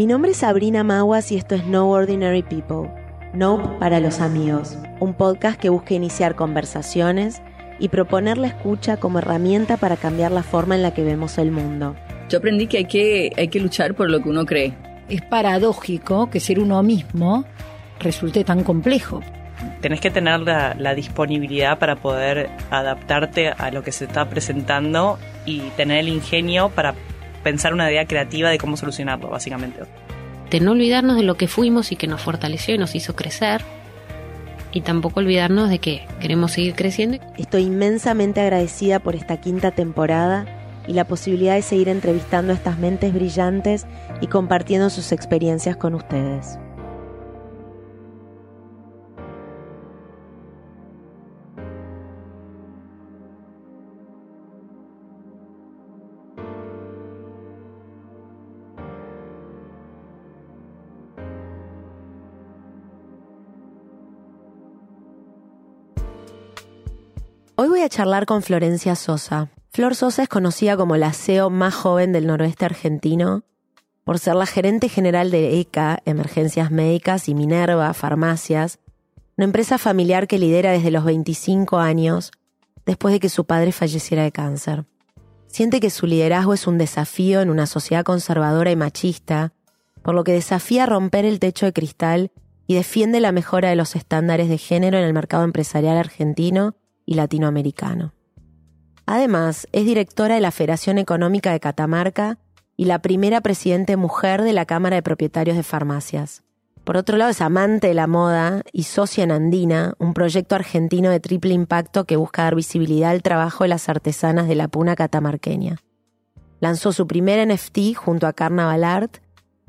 Mi nombre es Sabrina Maguas y esto es No Ordinary People, Nope para los amigos, un podcast que busca iniciar conversaciones y proponer la escucha como herramienta para cambiar la forma en la que vemos el mundo. Yo aprendí que hay que, hay que luchar por lo que uno cree. Es paradójico que ser uno mismo resulte tan complejo. Tenés que tener la, la disponibilidad para poder adaptarte a lo que se está presentando y tener el ingenio para pensar una idea creativa de cómo solucionarlo, básicamente. De no olvidarnos de lo que fuimos y que nos fortaleció y nos hizo crecer. Y tampoco olvidarnos de que queremos seguir creciendo. Estoy inmensamente agradecida por esta quinta temporada y la posibilidad de seguir entrevistando a estas mentes brillantes y compartiendo sus experiencias con ustedes. Hoy voy a charlar con Florencia Sosa. Flor Sosa es conocida como la CEO más joven del noroeste argentino por ser la gerente general de ECA, Emergencias Médicas, y Minerva, Farmacias, una empresa familiar que lidera desde los 25 años después de que su padre falleciera de cáncer. Siente que su liderazgo es un desafío en una sociedad conservadora y machista, por lo que desafía romper el techo de cristal y defiende la mejora de los estándares de género en el mercado empresarial argentino latinoamericano. Además, es directora de la Federación Económica de Catamarca y la primera presidente mujer de la Cámara de Propietarios de Farmacias. Por otro lado, es amante de la moda y socia en Andina, un proyecto argentino de triple impacto que busca dar visibilidad al trabajo de las artesanas de la puna catamarqueña. Lanzó su primer NFT junto a Carnaval Art,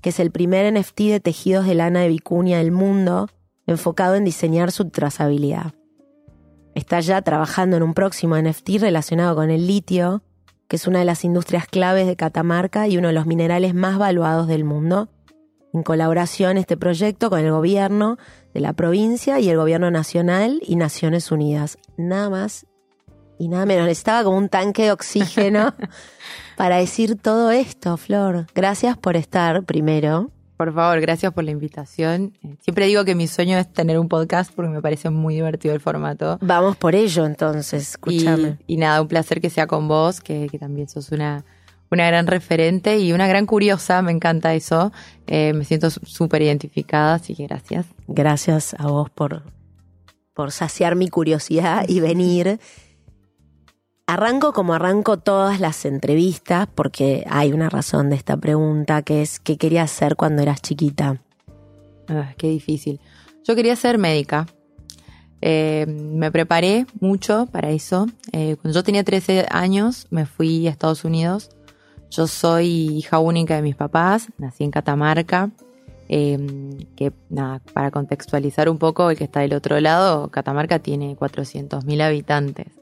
que es el primer NFT de tejidos de lana de vicuña del mundo, enfocado en diseñar su trazabilidad. Está ya trabajando en un próximo NFT relacionado con el litio, que es una de las industrias claves de Catamarca y uno de los minerales más valuados del mundo. En colaboración este proyecto con el gobierno de la provincia y el gobierno nacional y Naciones Unidas. Nada más y nada menos. Necesitaba como un tanque de oxígeno para decir todo esto, Flor. Gracias por estar primero. Por favor, gracias por la invitación. Siempre digo que mi sueño es tener un podcast porque me parece muy divertido el formato. Vamos por ello entonces, escúchame. Y, y nada, un placer que sea con vos, que, que también sos una, una gran referente y una gran curiosa, me encanta eso. Eh, me siento sú- súper identificada, así que gracias. Gracias a vos por, por saciar mi curiosidad y venir. Arranco como arranco todas las entrevistas, porque hay una razón de esta pregunta, que es ¿qué querías hacer cuando eras chiquita? Ah, qué difícil. Yo quería ser médica. Eh, me preparé mucho para eso. Eh, cuando yo tenía 13 años me fui a Estados Unidos. Yo soy hija única de mis papás, nací en Catamarca. Eh, que nada, para contextualizar un poco, el que está del otro lado, Catamarca tiene 400.000 habitantes.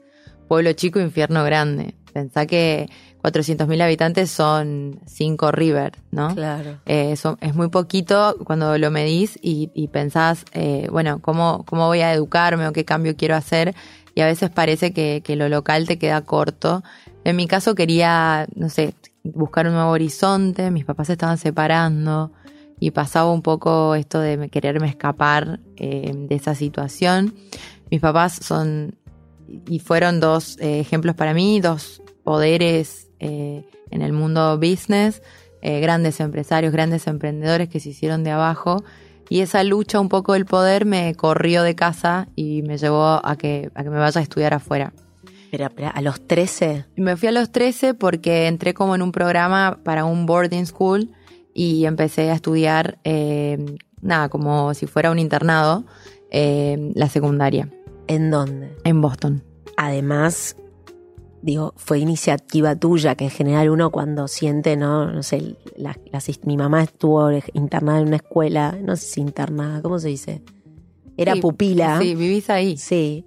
Pueblo chico, infierno grande. Pensá que 400.000 habitantes son 5 river, ¿no? Claro. Eh, es muy poquito cuando lo medís y, y pensás, eh, bueno, ¿cómo, ¿cómo voy a educarme o qué cambio quiero hacer? Y a veces parece que, que lo local te queda corto. En mi caso quería, no sé, buscar un nuevo horizonte, mis papás se estaban separando y pasaba un poco esto de me- quererme escapar eh, de esa situación. Mis papás son y fueron dos eh, ejemplos para mí, dos poderes eh, en el mundo business, eh, grandes empresarios, grandes emprendedores que se hicieron de abajo. Y esa lucha un poco del poder me corrió de casa y me llevó a que, a que me vaya a estudiar afuera. Pero, pero a los 13, Y Me fui a los 13 porque entré como en un programa para un boarding school y empecé a estudiar, eh, nada, como si fuera un internado, eh, la secundaria ¿en dónde? en Boston. Además, digo, fue iniciativa tuya, que en general uno cuando siente, ¿no? No sé, la- las- mi mamá estuvo internada en una escuela, no sé si internada, ¿cómo se dice? Era Sí, pupila. Sí, vivís ahí. Sí.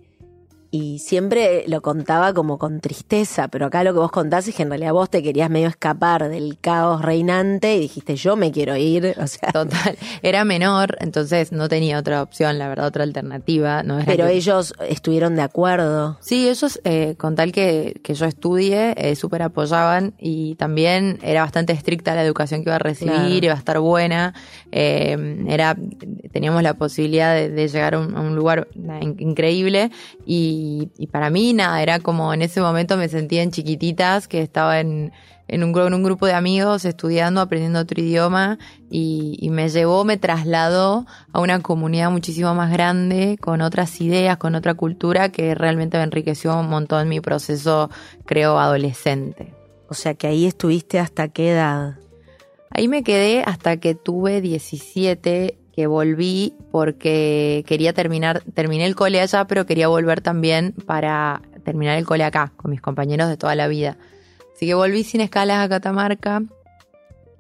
Y siempre lo contaba como con tristeza, pero acá lo que vos contás es que en realidad vos te querías medio escapar del caos reinante y dijiste yo me quiero ir, o sea, Total. Era menor, entonces no tenía otra opción, la verdad, otra alternativa. No era pero que- ellos estuvieron de acuerdo. Sí, ellos, eh, con tal que, que yo estudie, eh, súper apoyaban y también era bastante estricta la educación que iba a recibir, Claro. iba a estar buena. Eh, era, teníamos la posibilidad de, llegar a un, lugar increíble y, para mí, nada, era como en ese momento me sentía en chiquititas que estaba en, en, un, en un grupo de amigos estudiando, aprendiendo otro idioma y, y me llevó, me trasladó a una comunidad muchísimo más grande, con otras ideas, con otra cultura que realmente me enriqueció un montón mi proceso, creo, adolescente. O sea que ahí estuviste hasta qué edad. Ahí me quedé hasta que tuve 17, que volví porque quería terminar, terminé el cole allá, pero quería volver también para terminar el cole acá, con mis compañeros de toda la vida. Así que volví sin escalas a Catamarca.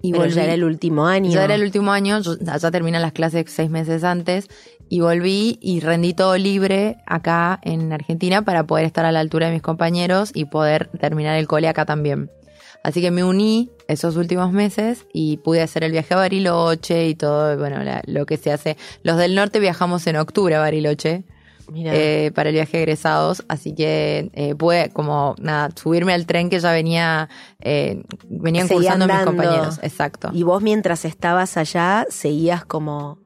Y Pero volví, ya era el último año. ya era el último año, yo- allá terminan las clases seis meses antes, y volví y rendí todo libre acá en Argentina para poder estar a la altura de mis compañeros y poder terminar el cole acá también. Así que me uní esos últimos meses y pude hacer el viaje a Bariloche y todo, bueno, la- lo que se hace. Los del norte viajamos en octubre a Bariloche eh, para el viaje de egresados, así que eh, pude como nada, subirme al tren que ya venía, eh, venían Seguía cursando mis compañeros, exacto. Y vos mientras estabas allá seguías como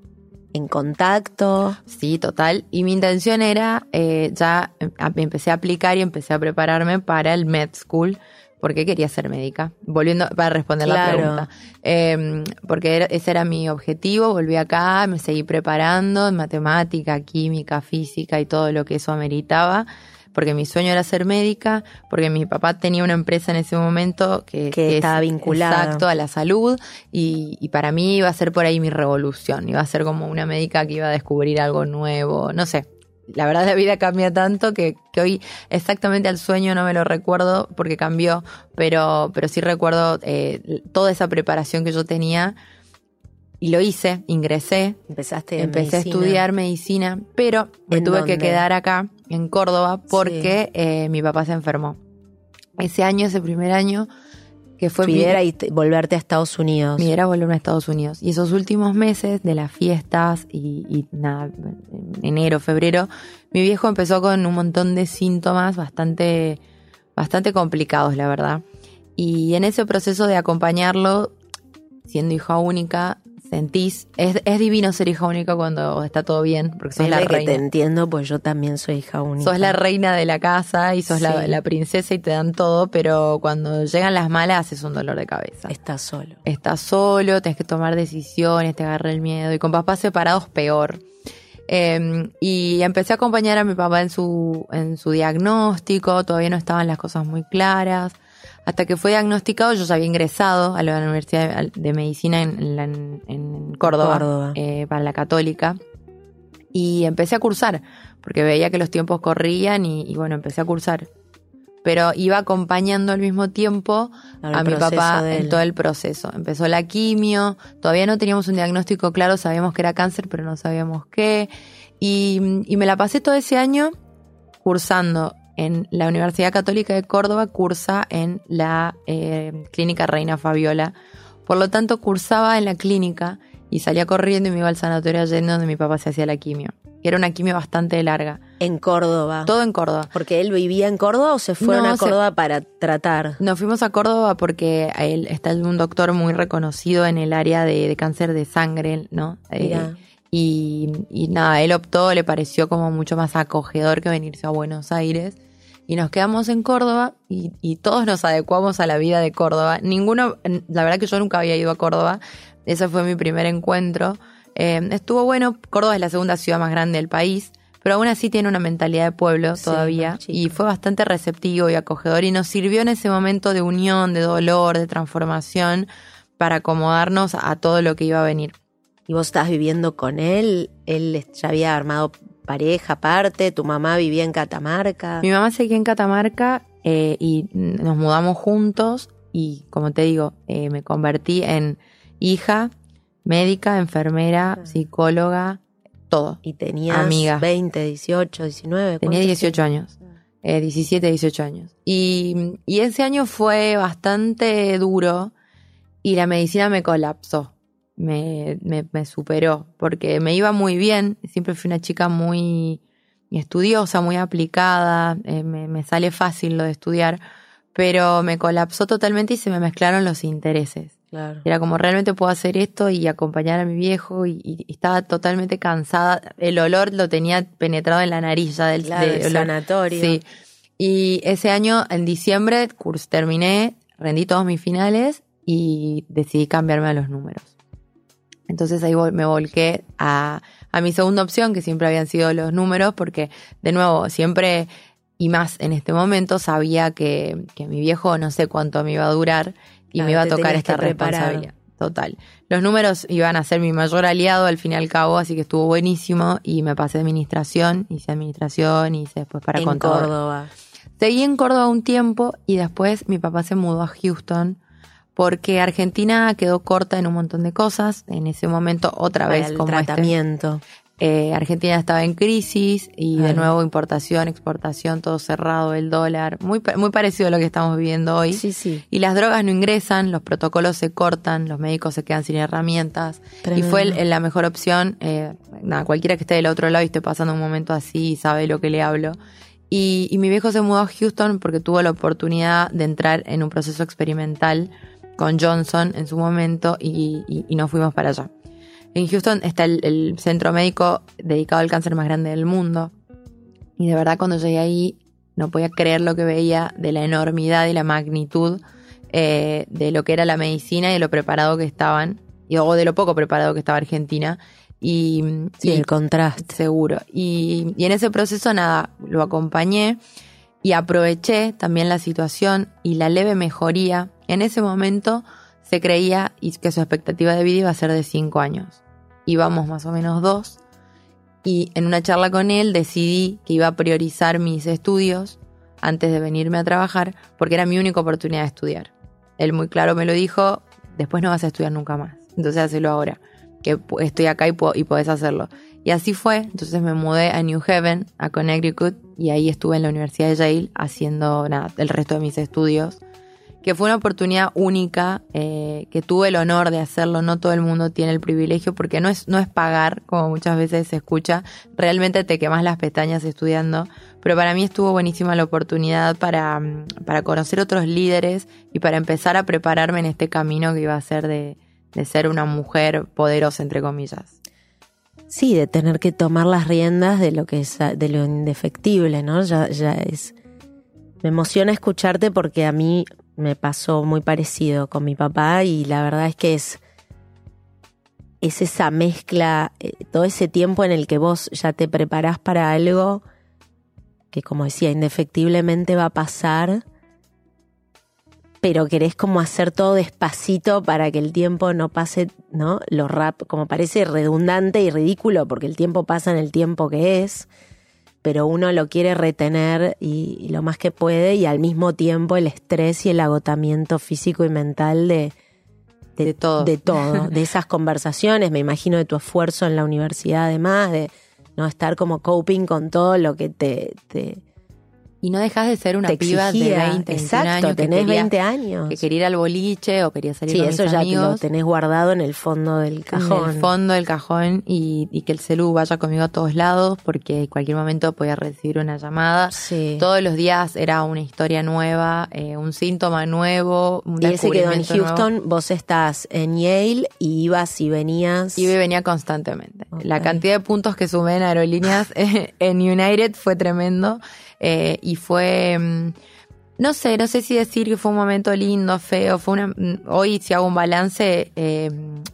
en contacto. Sí, total. Y mi intención era, ya em- empecé a aplicar y empecé a prepararme para el Med School, porque quería ser médica. Volviendo para responder la pregunta. Eh, porque era- ese era mi objetivo, volví acá, me seguí preparando en matemática, química, física y todo lo que eso ameritaba. Porque mi sueño era ser médica, porque mi papá tenía una empresa en ese momento que, Que es estaba vinculada. Exacto, a la salud y, y para mí iba a ser por ahí mi revolución, iba a ser como una médica que iba a descubrir algo nuevo, no sé. La verdad la vida cambia tanto que, que hoy exactamente al sueño no me lo recuerdo porque cambió, pero, pero sí recuerdo eh, toda esa preparación que yo tenía y lo hice, ingresé, Empezaste empecé medicina. a estudiar medicina, pero me ¿En tuve dónde? que quedar acá, en Córdoba, porque eh, mi papá se enfermó. Ese año, ese primer año, que fue Tu mi- idea era volverte a Estados Unidos. mi idea era volverme a Estados Unidos. Y esos últimos meses de las fiestas y, y nada, en enero, febrero, mi viejo empezó con un montón de síntomas bastante, bastante complicados, la verdad. Y en ese proceso de acompañarlo, siendo hija única, sentís, es, es divino ser hija única cuando está todo bien, porque sos la que reina. te entiendo, pues yo también soy hija única. Sos la reina de la casa y sos la, princesa y te dan todo, pero cuando llegan las malas es un dolor de cabeza Estás solo. estás solo, tenés que tomar decisiones, te agarra el miedo. Y con papás separados, peor. Eh, y empecé a acompañar a mi papá en su, en su diagnóstico, todavía no estaban las cosas muy claras. Hasta que fue diagnosticado, yo ya había ingresado a la Universidad de- Medicina en, la- en- en Córdoba, Córdoba. eh, para la Católica. Y empecé a cursar, porque veía que los tiempos corrían y, y bueno, empecé a cursar. Pero iba acompañando al mismo tiempo a mi papá en todo el proceso. Empezó la quimio, todavía no teníamos un diagnóstico claro, sabíamos que era cáncer, pero no sabíamos qué. Y, y me la pasé todo ese año cursando en la Universidad Católica de Córdoba, cursa en la eh, Clínica Reina Fabiola. Por lo tanto, cursaba en la clínica y salía corriendo y me iba al sanatorio Allende donde mi papá se hacía la quimio. Era una quimio bastante larga. En Córdoba. Todo en Córdoba. ¿Porque él vivía en Córdoba o se fueron No, a se- Córdoba para tratar? Nos fuimos a Córdoba porque él está un doctor muy reconocido en el área de, de cáncer de sangre, ¿no? Eh, y nada, él optó, le pareció como mucho más acogedor que venirse a Buenos Aires. Y nos quedamos en Córdoba y, y todos nos adecuamos a la vida de Córdoba. Ninguno, la verdad que yo nunca había ido a Córdoba. Ese fue mi primer encuentro. Eh, estuvo bueno, Córdoba es la segunda ciudad más grande del país, pero aún así tiene una mentalidad de pueblo Sí, todavía. Y fue bastante receptivo y acogedor y nos sirvió en ese momento de unión, de dolor, de transformación, para acomodarnos a todo lo que iba a venir. ¿Y vos estabas viviendo con él? ¿Él ya había armado pareja aparte? ¿Tu mamá vivía en Catamarca? Mi mamá seguía en Catamarca eh, y nos mudamos juntos y como te digo, eh, me convertí en hija, médica, enfermera, psicóloga, todo. Y tenías Amiga. 20, 18, 19. Tenía ¿cuántos 18 años. Eh, 17, 18 años. Y, y ese año fue bastante duro y la medicina me colapsó. Me, me, me superó porque me iba muy bien. Siempre fui una chica muy estudiosa, muy aplicada. eh, me, me sale fácil lo de estudiar. Pero me colapsó totalmente y se me mezclaron los intereses. Claro. Era como realmente puedo hacer esto y acompañar a mi viejo y, y estaba totalmente cansada. El olor lo tenía penetrado en la nariz ya del, Claro, de el sanatorio. Sí. Y ese año, en diciembre, curs terminé, rendí todos mis finales y decidí cambiarme a los números. Entonces ahí me volqué a, a mi segunda opción, que siempre habían sido los números, porque de nuevo, siempre y más en este momento sabía que, que mi viejo no sé cuánto me iba a durar y Claro, me iba a tocar esta responsabilidad. Total. Los números iban a ser mi mayor aliado al fin y al cabo, así que estuvo buenísimo y me pasé administración, hice administración, hice después para en contador. Córdoba. Seguí en Córdoba un tiempo y después mi papá se mudó a Houston porque Argentina quedó corta en un montón de cosas. En ese momento, otra Para vez, el como este, tratamiento. eh, Argentina estaba en crisis y de nuevo importación, exportación, todo cerrado, el dólar. Muy, pa- muy parecido a lo que estamos viviendo hoy. Sí, sí. Y las drogas no ingresan, los protocolos se cortan, los médicos se quedan sin herramientas. Tremendo. Y fue el- la mejor opción. eh, nada, cualquiera que esté del otro lado y esté pasando un momento así sabe lo que le hablo. Y, y mi viejo se mudó a Houston porque tuvo la oportunidad de entrar en un proceso experimental con Johnson en su momento y, y- y nos fuimos para allá. En Houston está el, el centro médico dedicado al cáncer más grande del mundo. Y de verdad cuando llegué ahí no podía creer lo que veía de la enormidad y la magnitud eh, de lo que era la medicina y de lo preparado que estaban, y, o de lo poco preparado que estaba Argentina. Y, Sí, y- el contraste. Seguro. Y, y en ese proceso, nada, lo acompañé y aproveché también la situación y la leve mejoría. En ese momento se creía que su expectativa de vida iba a ser de cinco años. Íbamos más o menos dos. Y en una charla con él decidí que iba a priorizar mis estudios antes de venirme a trabajar porque era mi única oportunidad de estudiar. Él muy claro me lo dijo, después no vas a estudiar nunca más. Entonces hacelo ahora, que estoy acá y, puedo- y podés hacerlo. Y así fue, entonces me mudé a New Haven, a Connecticut, y ahí estuve en la Universidad de Yale haciendo el resto de mis estudios, que fue una oportunidad única, eh, que tuve el honor de hacerlo, no todo el mundo tiene el privilegio, porque no es, no es pagar, como muchas veces se escucha, realmente te quemas las pestañas estudiando, pero para mí estuvo buenísima la oportunidad para, mm, para conocer otros líderes y para empezar a prepararme en este camino que iba a ser de, de ser una mujer poderosa, entre comillas. Sí, de tener que tomar las riendas de lo que es de lo indefectible, ¿no? Ya, ya es. Me emociona escucharte porque a mí me pasó muy parecido con mi papá y la verdad es que es es esa mezcla, eh, todo ese tiempo en el que vos ya te preparás para algo que como decía, indefectiblemente va a pasar, pero querés como hacer todo despacito para que el tiempo no pase, ¿no? Lo rap, como parece redundante y ridículo porque el tiempo pasa en el tiempo que es, pero uno lo quiere retener y, y lo más que puede y al mismo tiempo el estrés y el agotamiento físico y mental de, De todo. de todo, de esas conversaciones, me imagino de tu esfuerzo en la universidad además, de no estar como coping con todo lo que te, te, Y no dejas de ser una te piba de exigía. 20, 21 Exacto, años que tenés quería- 20 años. que quería ir al boliche o quería salir Sí, con eso mis ya amigos. lo tenés guardado en el fondo del cajón. En el fondo del cajón y, y que el celu vaya conmigo a todos lados porque en cualquier momento podía recibir una llamada. Sí. Todos los días era una historia nueva, eh, un síntoma nuevo, un y él se quedó en nuevo. Houston, vos estás en Yale y ibas y venías. Iba y venía constantemente. La cantidad de puntos que sumé en aerolíneas en United fue tremendo eh, y fue, mm, no sé, no sé si decir que fue un momento lindo, feo, fue una, mm, hoy si hago un balance eh,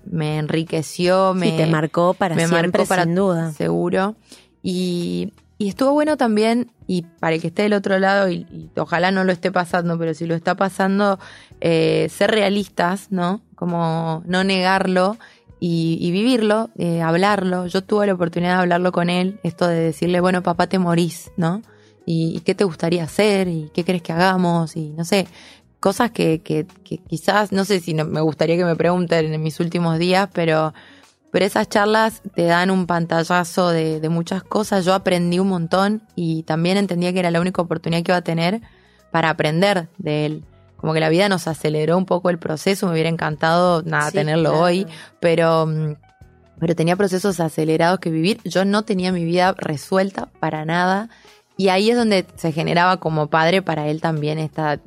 me enriqueció, me, Sí, te marcó para me siempre, marcó para sin duda. seguro. Y, y estuvo bueno también, y para el que esté del otro lado, y, y ojalá no lo esté pasando, pero si lo está pasando, eh, ser realistas, ¿no? Como no negarlo y, y vivirlo, eh, hablarlo. Yo tuve la oportunidad de hablarlo con él, esto de decirle, bueno, papá, te morís, ¿no? Y, y qué te gustaría hacer, y qué crees que hagamos, y no sé, cosas que, que, que quizás, no sé si no- me gustaría que me pregunten en mis últimos días, pero pero esas charlas te dan un pantallazo de, de muchas cosas. Yo aprendí un montón y también entendía que era la única oportunidad que iba a tener para aprender de él. Como que la vida nos aceleró un poco el proceso, me hubiera encantado nada Sí, tenerlo claro. hoy, pero, pero tenía procesos acelerados que vivir. Yo no tenía mi vida resuelta para nada. Y ahí es donde se generaba como padre para él también esta,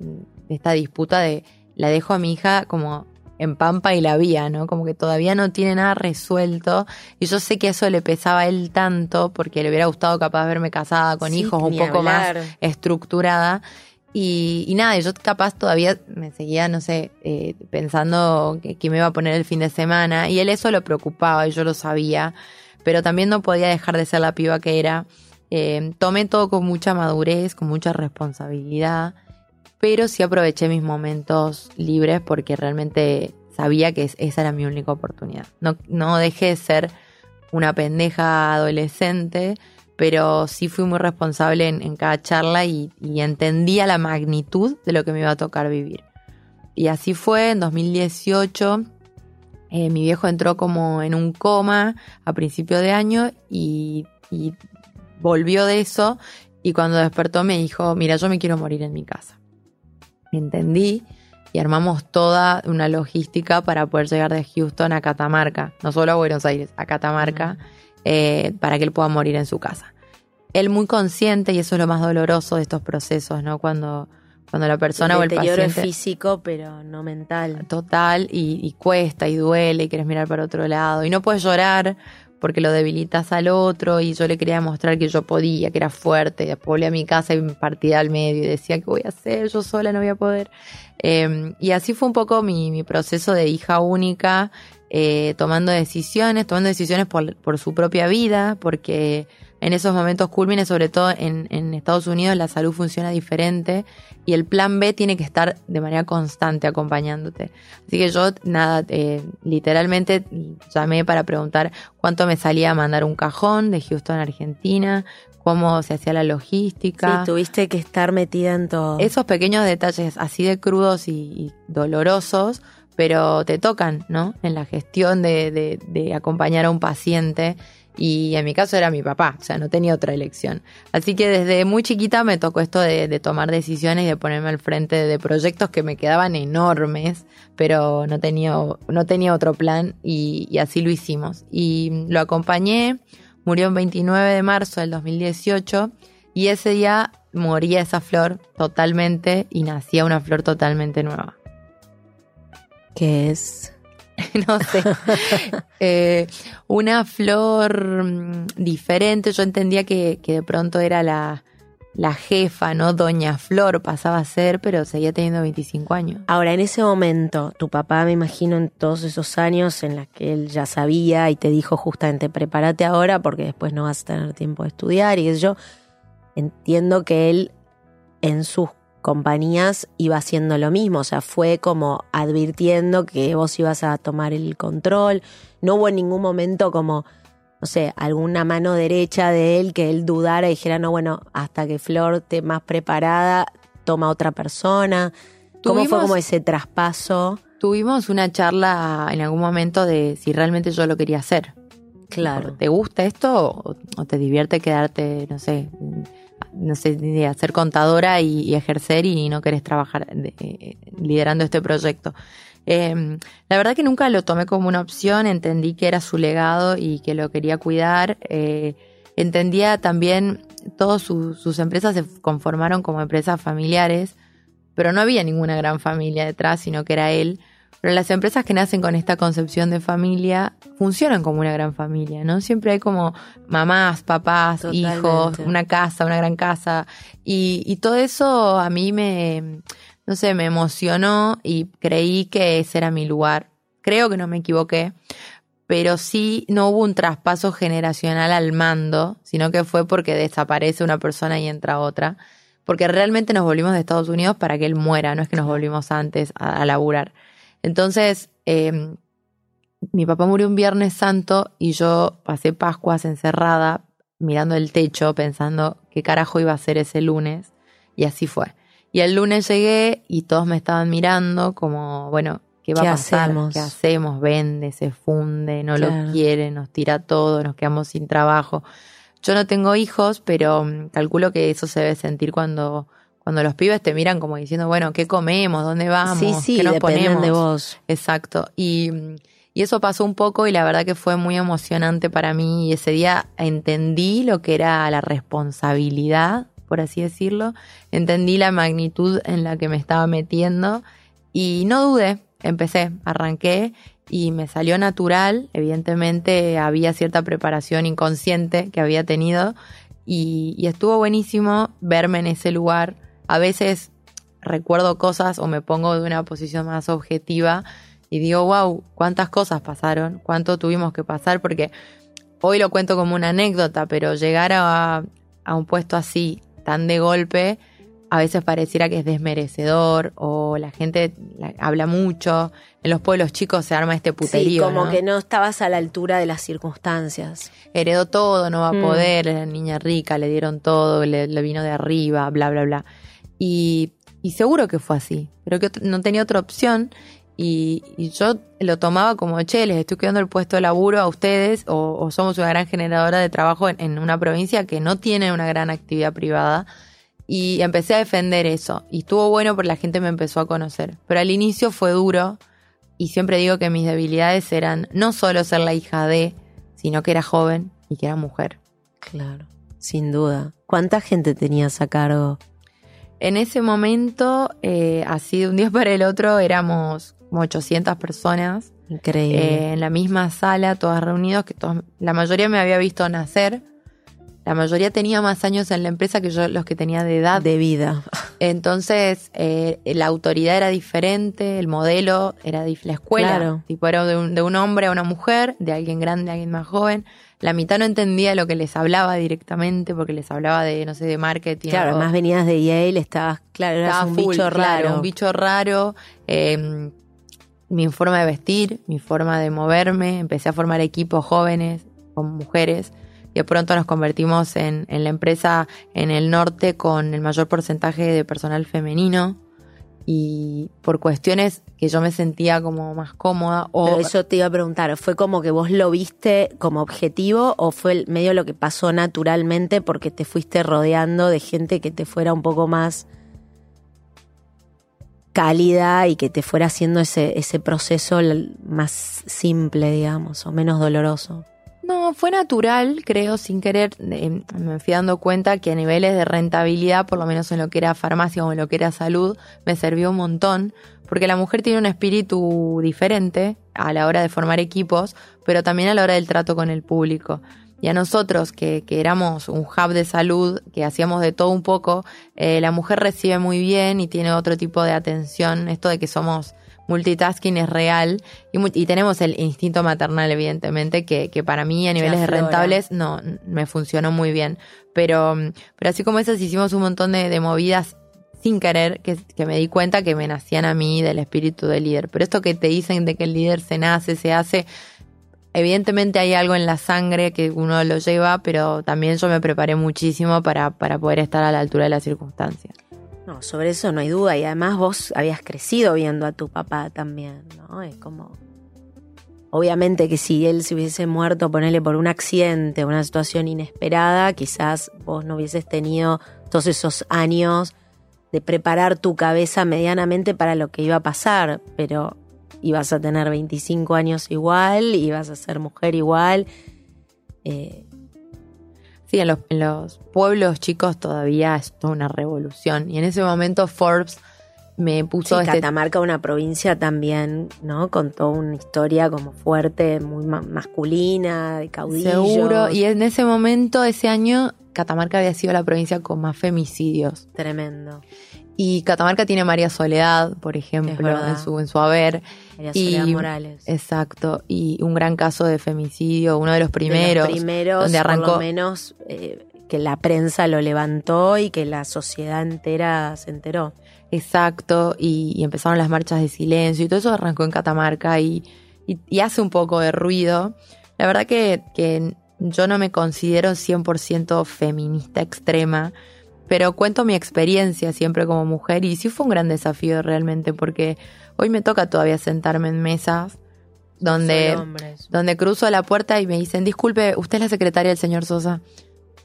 esta disputa de la dejo a mi hija como en pampa y la vía, ¿no? Como que todavía no tiene nada resuelto. Y yo sé que eso le pesaba a él tanto porque le hubiera gustado capaz verme casada con Sí, hijos un poco hablar. más estructurada. Y, y nada, yo capaz todavía me seguía, no sé, eh, pensando que, que me iba a poner el fin de semana. Y él eso lo preocupaba y yo lo sabía. Pero también no podía dejar de ser la piba que era. Eh, tomé todo con mucha madurez, con mucha responsabilidad. Pero sí aproveché mis momentos libres porque realmente sabía que es- esa era mi única oportunidad. No, dejé de ser una pendeja adolescente, pero sí fui muy responsable en, cada charla y, entendía la magnitud de lo que me iba a tocar vivir. Y así fue, en 2018 eh, mi viejo entró como en un coma a principio de año y volvió de eso y cuando despertó me dijo, mira, yo me quiero morir en mi casa. Entendí y armamos toda una logística para poder llegar de Houston a Catamarca, no solo a Buenos Aires, a Catamarca, eh, para que él pueda morir en su casa. Él muy consciente, y eso es lo más doloroso de estos procesos, ¿no? Cuando, cuando la persona o el deterioro es paciente... físico, pero no mental. Total, y, y cuesta y duele, y quieres mirar para otro lado, y no puedes llorar porque lo debilitas al otro, y yo le quería mostrar que yo podía, que era fuerte, después volví a mi casa y me partía al medio y decía, ¿qué voy a hacer? Yo sola no voy a poder. Eh, y así fue un poco mi, proceso de hija única, eh, tomando decisiones, tomando decisiones por su propia vida, porque en esos momentos cúlmines, sobre todo en, en Estados Unidos, la salud funciona diferente y el plan B tiene que estar de manera constante acompañándote. Así que yo, nada, eh, literalmente llamé para preguntar cuánto me salía a mandar un cajón de Houston, Argentina, cómo se hacía la Sí, logística. tuviste que estar metida en todo. Esos pequeños detalles así de crudos y, y dolorosos, pero te tocan, ¿no? En la gestión de, de- de acompañar a un paciente. Y en mi caso era mi papá, o sea, no tenía otra elección. Así que desde muy chiquita me tocó esto de, tomar decisiones y de ponerme al frente de proyectos que me quedaban enormes, pero no tenía, no tenía otro plan y, y así lo hicimos. Y lo acompañé, murió el 29 de marzo del 2018 y ese día moría esa flor totalmente y nacía una flor totalmente nueva. que es no sé. Eh, una flor mm, diferente. Yo entendía que, que de pronto era la, la jefa, ¿no? Doña Flor pasaba a ser, pero seguía teniendo 25 años. Ahora, en ese momento, tu papá, me imagino, en todos esos años en los que él ya sabía y te dijo justamente, prepárate ahora porque después no vas a tener tiempo de estudiar y yo entiendo que él en sus compañías iba haciendo lo mismo, o sea, fue como advirtiendo que vos ibas a tomar el control, no hubo en ningún momento como, no sé, alguna mano derecha de él que él dudara y dijera, no, bueno, hasta que Flor esté más preparada, toma otra persona. ¿Cómo fue como ese traspaso? Tuvimos una charla en algún momento de si realmente yo lo quería hacer. Claro. ¿Te gusta esto o, o te divierte quedarte, no sé, no sé, de hacer contadora y, ejercer y no querés trabajar eh, liderando este proyecto? Eh, la verdad que nunca lo tomé como una opción, entendí que era su legado y que lo quería cuidar. Eh, entendía también, todas sus empresas se conformaron como empresas familiares, pero no había ninguna gran familia detrás, sino que era él. Pero las empresas que nacen con esta concepción de familia funcionan como una gran familia, ¿no? Siempre hay como mamás, papás, Totalmente. hijos, una casa, una gran casa. Y, y todo eso a mí me, no sé, me emocionó y creí que ese era mi lugar. Creo que no me equivoqué, pero sí no hubo un traspaso generacional al mando, sino que fue porque desaparece una persona y entra otra. Porque realmente nos volvimos de Estados Unidos para que él muera, no es que nos volvimos antes a, a laburar. Entonces, eh, mi papá murió un Viernes Santo y yo pasé Pascuas encerrada, mirando el techo, pensando qué carajo iba a hacer ese lunes. Y así fue. Y el lunes llegué y todos me estaban mirando como, bueno, ¿Qué va ¿Qué a pasar? hacemos? ¿Qué hacemos? Vende, se funde, no Claro. lo quiere, nos tira todo, nos quedamos sin trabajo. Yo no tengo hijos, pero mm, calculo que eso se debe sentir cuando, cuando los pibes te miran como diciendo, bueno, ¿qué comemos? ¿Dónde vamos? sí, sí, ¿Qué nos ponemos? de vos. Exacto. Y, y eso pasó un poco y la verdad que fue muy emocionante para mí. Y ese día entendí lo que era la responsabilidad, por así decirlo. Entendí la magnitud en la que me estaba metiendo y no dudé. Empecé, arranqué y me salió natural. Evidentemente había cierta preparación inconsciente que había tenido y, y estuvo buenísimo verme en ese lugar. A veces recuerdo cosas o me pongo de una posición más objetiva y digo, wow, cuántas cosas pasaron, cuánto tuvimos que pasar, porque hoy lo cuento como una anécdota, pero llegar a, a un puesto así, tan de golpe, a veces pareciera que es desmerecedor o la gente la- habla mucho. En los pueblos chicos se arma este Sí, puterío. como ¿no? que no estabas a la altura de las circunstancias. heredó todo, no va a Mm. poder, era niña rica, le dieron todo, le, le vino de arriba, bla, bla, bla. Y, seguro que fue así, pero que no tenía otra opción y, yo lo tomaba como, che, les estoy quedando el puesto de laburo a ustedes o, o somos una gran generadora de trabajo en, en una provincia que no tiene una gran actividad privada. Y empecé a defender eso. Y estuvo bueno porque la gente me empezó a conocer. Pero al inicio fue duro. Y siempre digo que mis debilidades eran no solo ser la hija de, sino que era joven y que era mujer. Claro, sin duda. ¿Cuánta gente tenías a cargo? En ese momento, eh, así de un día para el otro, éramos como 800 personas Increíble. eh, en la misma sala, todas reunidos, que todos- la mayoría me había visto nacer. La mayoría tenía más años en la empresa que yo los que tenía de edad. de vida. Entonces, eh, la autoridad era diferente, el modelo era la escuela. Claro. Tipo, era de un, de un hombre a una mujer, de alguien grande a alguien más joven. La mitad no entendía lo que les hablaba directamente porque les hablaba de, no sé, de marketing. Claro, o- además venías de Yale, estabas, claro, eras estaba un full, bicho claro, raro. un bicho raro. eh, mi forma de vestir, mi forma de moverme. Empecé a formar equipos jóvenes con mujeres. Y de pronto nos convertimos en, en la empresa en el norte con el mayor porcentaje de personal femenino. Y por cuestiones que yo me sentía como más cómoda. O Pero eso te iba a preguntar, ¿fue como que vos lo viste como objetivo o fue medio lo que pasó naturalmente porque te fuiste rodeando de gente que te fuera un poco más cálida y que te fuera haciendo ese, ese proceso más simple, digamos, o menos doloroso? No, fue natural, creo, sin querer. eh, me fui dando cuenta que a niveles de rentabilidad, por lo menos en lo que era farmacia o en lo que era salud, me sirvió un montón. Porque la mujer tiene un espíritu diferente a la hora de formar equipos, pero también a la hora del trato con el público. Y a nosotros, que, que éramos un hub de salud, que hacíamos de todo un poco, eh, la mujer recibe muy bien y tiene otro tipo de atención. Esto de que somos multitasking es real y, y tenemos el instinto maternal, evidentemente, que, que para mí a niveles de rentables no me funcionó muy bien. Pero, pero así como esas hicimos un montón de, de movidas sin querer, que, que me di cuenta que me nacían a mí del espíritu del líder. Pero esto que te dicen de que el líder se nace, se hace, evidentemente hay algo en la sangre que uno lo lleva, pero también yo me preparé muchísimo para, para poder estar a la altura de las circunstancias. No, sobre eso no hay duda. Y además vos habías crecido viendo a tu papá también, ¿no? Es como. Obviamente que si él se hubiese muerto, ponerle por un accidente, una situación inesperada, quizás vos no hubieses tenido todos esos años de preparar tu cabeza medianamente para lo que iba a pasar, pero ibas a tener 25 años igual, ibas a ser mujer igual. Eh, Sí, en los, en los pueblos chicos todavía es toda una revolución. Y en ese momento Forbes me puso Sí, este Catamarca, una provincia también, ¿no? Con toda una historia como fuerte, muy ma- masculina, de caudillos. seguro. Y en ese momento, ese año, Catamarca había sido la provincia con más femicidios. Tremendo. Y Catamarca tiene María Soledad, por ejemplo, en su, en su haber. Y- Morales. Exacto. Y un gran caso de femicidio, uno de los primeros. De los primeros, donde por arrancó- lo menos, eh, que la prensa lo levantó y que la sociedad entera se enteró. Exacto, y, y empezaron las marchas de silencio y todo eso arrancó en Catamarca y, y- y hace un poco de ruido. La verdad que, que yo no me considero 100% feminista extrema, pero cuento mi experiencia siempre como mujer y sí fue un gran desafío realmente porque hoy me toca todavía sentarme en mesas donde, donde cruzo la puerta y me dicen, disculpe, ¿usted es la secretaria del señor Sosa?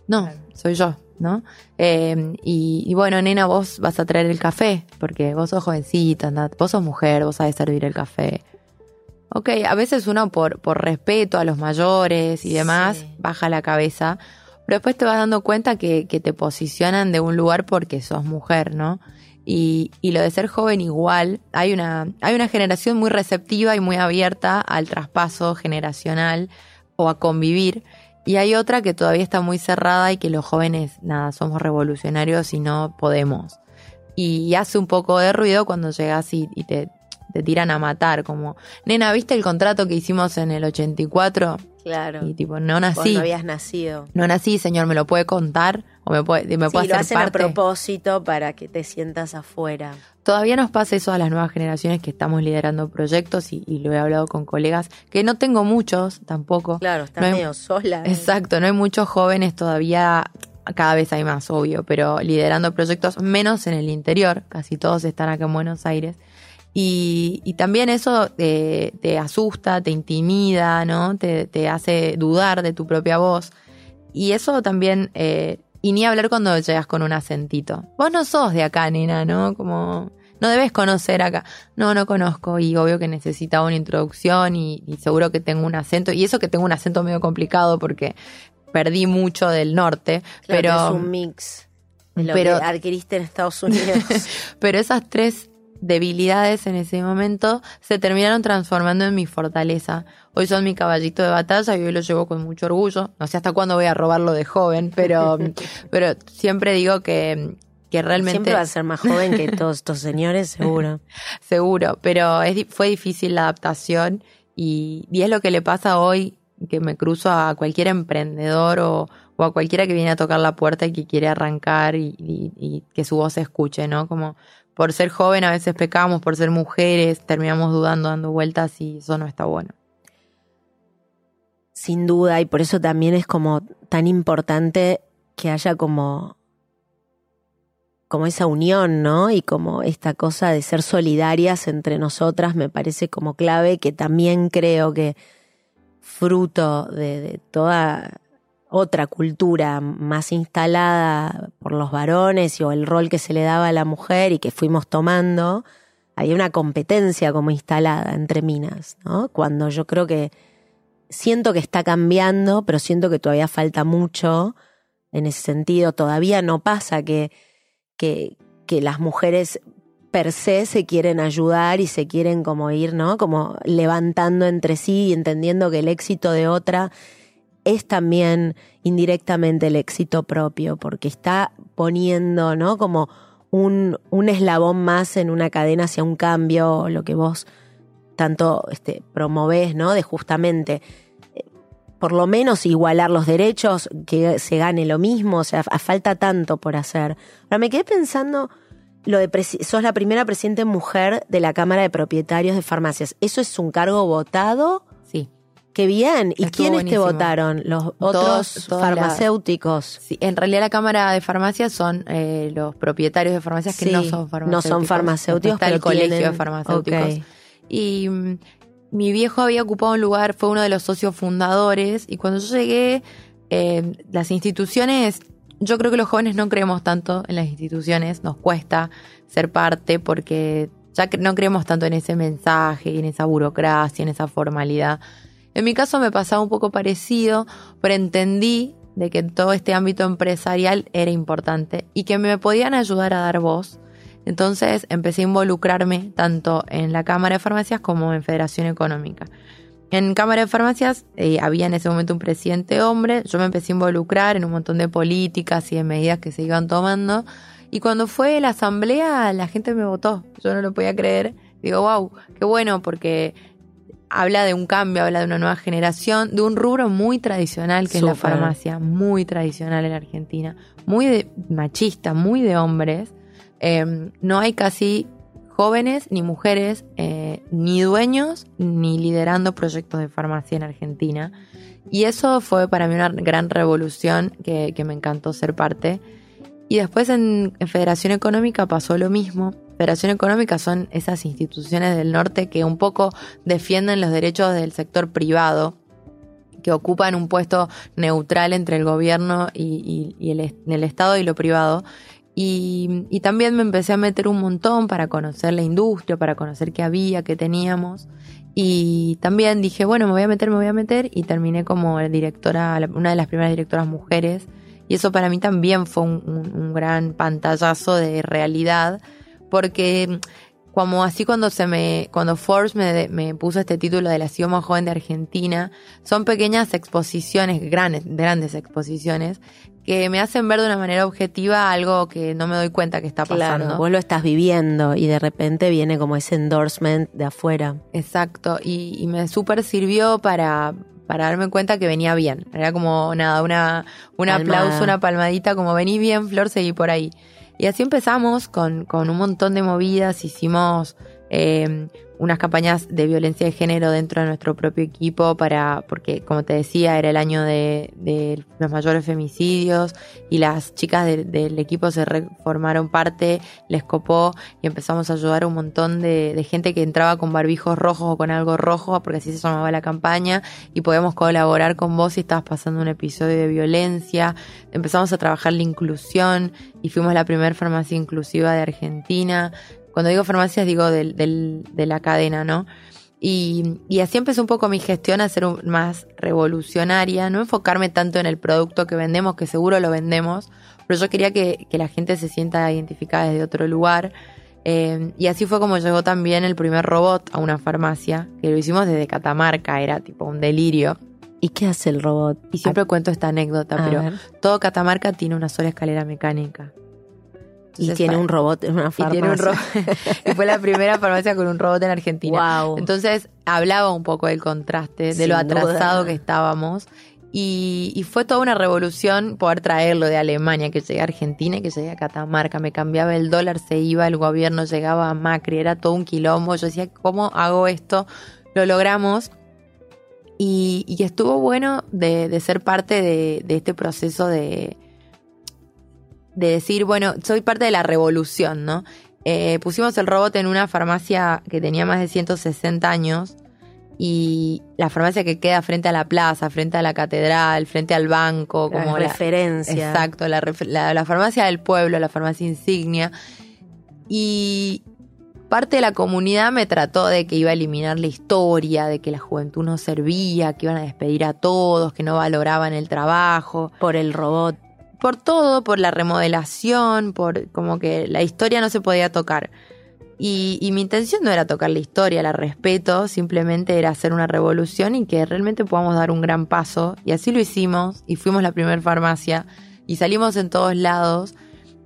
No, soy yo, ¿no? Eh, y, y bueno, nena, vos vas a traer el café, porque vos sos jovencita, vos sos mujer, vos sabés servir el café. Ok, a veces uno por, por respeto a los mayores y demás Sí. baja la cabeza, pero después te vas dando cuenta que, que te posicionan de un lugar porque sos mujer, ¿no? Y, y lo de ser joven igual, hay una, hay una generación muy receptiva y muy abierta al traspaso generacional o a convivir. Y hay otra que todavía está muy cerrada y que los jóvenes, nada, somos revolucionarios y no podemos. Y hace un poco de ruido cuando llegas y, y te, te tiran a matar, como, nena, ¿viste el contrato que hicimos en el 84? Claro. Y tipo, no Vos nací. no habías nacido. No nací, señor, ¿me lo puede contar? ¿O me puede, me puede Sí, lo hacen a propósito para que te sientas afuera. Todavía nos pasa eso a las nuevas generaciones que estamos liderando proyectos y, y lo he hablado con colegas, que no tengo muchos tampoco. Claro, estás No hay- medio sola. ¿eh? Exacto, no hay muchos jóvenes todavía, cada vez hay más, obvio, pero liderando proyectos menos en el interior, casi todos están acá en Buenos Aires. Y, y también eso te, te asusta, te intimida, ¿no? Te, te hace dudar de tu propia voz. Y eso también, eh, y ni hablar cuando llegas con un acentito. Vos no sos de acá, nena, ¿no? Como, no debes conocer acá. No, no conozco y obvio que necesitaba una introducción y, y seguro que tengo un acento. Y eso que tengo un acento medio complicado porque perdí mucho del norte, Claro, pero... es un mix de lo pero- que adquiriste en Estados Unidos. Pero esas tres debilidades en ese momento se terminaron transformando en mi fortaleza. Hoy son mi caballito de batalla y hoy lo llevo con mucho orgullo. No sé hasta cuándo voy a robarlo de joven, pero, pero siempre digo que, que realmente... Siempre va a ser más joven que todos estos señores, seguro. Seguro, pero es, fue difícil la adaptación y, y es lo que le pasa hoy que me cruzo a cualquier emprendedor o, o a cualquiera que viene a tocar la puerta y que quiere arrancar y, y- y que su voz se escuche, ¿no? Como por ser joven a veces pecamos, por ser mujeres terminamos dudando, dando vueltas y eso no está bueno. Sin duda, y por eso también es como tan importante que haya como como esa unión, ¿no? Y como esta cosa de ser solidarias entre nosotras me parece como clave, que también creo que fruto de, toda otra cultura más instalada por los varones o el rol que se le daba a la mujer y que fuimos tomando, había una competencia como instalada entre minas, ¿no? Cuando yo creo que siento que está cambiando, pero siento que todavía falta mucho en ese sentido. Todavía no pasa que, que, que las mujeres per se se quieren ayudar y se quieren como ir, ¿no? Como levantando entre sí y entendiendo que el éxito de otra es también indirectamente el éxito propio, porque está poniendo, ¿no? Como un, un eslabón más en una cadena hacia un cambio, lo que vos tanto este, promovés, ¿no? De justamente eh, por lo menos igualar los derechos, que se gane lo mismo, o sea, falta tanto por hacer. Ahora me quedé pensando lo de sos la primera presidente mujer de la Cámara de Propietarios de Farmacias. ¿Eso es un cargo votado? Qué bien. ¿Y Estuvo quiénes buenísimo. te votaron? Los otros Todos- todas las- farmacéuticos. Sí, en realidad la Cámara de Farmacias son eh, los propietarios de farmacias que no son farmacéuticos. No son farmacéuticos, Está pero el colegio tienen- de farmacéuticos. Y mm, mi viejo había ocupado un lugar, fue uno de los socios fundadores, y cuando yo llegué, eh, las instituciones, yo creo que los jóvenes no creemos tanto en las instituciones, nos cuesta ser parte porque ya no creemos tanto en ese mensaje, en esa burocracia, en esa formalidad. En mi caso me pasaba un poco parecido, pero entendí de que todo este ámbito empresarial era importante y que me podían ayudar a dar voz. Entonces empecé a involucrarme tanto en la Cámara de Farmacias como en Federación Económica. En Cámara de Farmacias eh, había en ese momento un presidente hombre, yo me empecé a involucrar en un montón de políticas y de medidas que se iban tomando y cuando fue la asamblea la gente me votó, yo no lo podía creer, digo, wow, qué bueno porque habla de un cambio, habla de una nueva generación, de un rubro muy tradicional que es la farmacia, muy tradicional en Argentina, muy de, machista, muy de hombres. Eh, no hay casi jóvenes ni mujeres, eh, ni dueños, ni liderando proyectos de farmacia en Argentina. Y eso fue para mí una gran revolución que, que me encantó ser parte. Y después en, en Federación Económica pasó lo mismo. Federación Económica son esas instituciones del norte que un poco defienden los derechos del sector privado, que ocupan un puesto neutral entre el gobierno y, y- y el, el Estado y lo privado. Y, y también me empecé a meter un montón para conocer la industria, para conocer qué había, qué teníamos. Y también dije, bueno, me voy a meter, me voy a meter. Y terminé como directora, una de las primeras directoras mujeres. Y eso para mí también fue un, un- un gran pantallazo de realidad. Porque como así cuando se me, cuando Forbes me, me puso este título de la ciudad más joven de Argentina, son pequeñas exposiciones, grandes, grandes exposiciones, que me hacen ver de una manera objetiva algo que no me doy cuenta que está pasando. Claro, vos lo estás viviendo y de repente viene como ese endorsement de afuera. Exacto, y, y me súper sirvió para, para darme cuenta que venía bien. Era como nada, una, un aplauso, una palmadita, como vení bien, Flor, seguí por ahí. Y así empezamos con, con un montón de movidas, hicimos eh, unas campañas de violencia de género dentro de nuestro propio equipo para, porque como te decía, era el año de, los mayores femicidios y las chicas de- del equipo se formaron parte, les copó y empezamos a ayudar a un montón de, de gente que entraba con barbijos rojos o con algo rojo, porque así se llamaba la campaña, y podemos colaborar con vos si estabas pasando un episodio de violencia. Empezamos a trabajar la inclusión y fuimos la primera farmacia inclusiva de Argentina. Cuando digo farmacias digo del, del- de la cadena, ¿no? Y, y así empezó un poco mi gestión a ser un- más revolucionaria, no enfocarme tanto en el producto que vendemos, que seguro lo vendemos, pero yo quería que, que la gente se sienta identificada desde otro lugar. Eh, y así fue como llegó también el primer robot a una farmacia, que lo hicimos desde Catamarca, era tipo un delirio. ¿Y qué hace el robot? Y siempre cuento esta anécdota, pero ver. todo Catamarca tiene una sola escalera mecánica. Y tiene un robot en una y farmacia. tiene un robot. y fue la primera farmacia con un robot en Argentina. Wow. Entonces hablaba un poco del contraste, de Sin lo atrasado duda. que estábamos. Y, y fue toda una revolución poder traerlo de Alemania, que llegué a Argentina y que llegué a Catamarca. Me cambiaba el dólar, se iba, el gobierno llegaba a Macri, era todo un quilombo. Yo decía, ¿cómo hago esto? Lo logramos. Y, y estuvo bueno de, de ser parte de, de este proceso de, de decir, bueno, soy parte de la revolución, ¿no? Eh, pusimos el robot en una farmacia que tenía más de 160 años y la farmacia que queda frente a la plaza, frente a la catedral, frente al banco, La como la, referencia. Exacto, la, la- la farmacia del pueblo, la farmacia insignia. Y parte de la comunidad me trató de que iba a eliminar la historia, de que la juventud no servía, que iban a despedir a todos, que no valoraban el trabajo Por el robot. Por todo, por la remodelación, por como que la historia no se podía tocar. Y, y mi intención no era tocar la historia, la respeto, simplemente era hacer una revolución y que realmente podamos dar un gran paso. Y así lo hicimos, y fuimos la primera farmacia, y salimos en todos lados,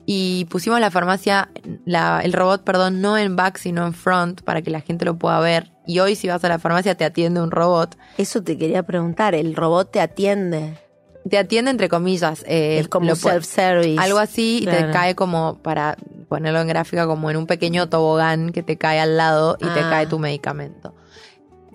y pusimos la farmacia, el robot, perdón, no en back, sino en front, para que la gente lo pueda ver. Y hoy si vas a la farmacia te atiende un robot. Eso te quería preguntar. El robot te atiende. Te atiende entre comillas. eh, es como self-service. Algo así y te cae como, para ponerlo en gráfica, como en un pequeño tobogán que te cae al lado y te Ah. cae tu medicamento.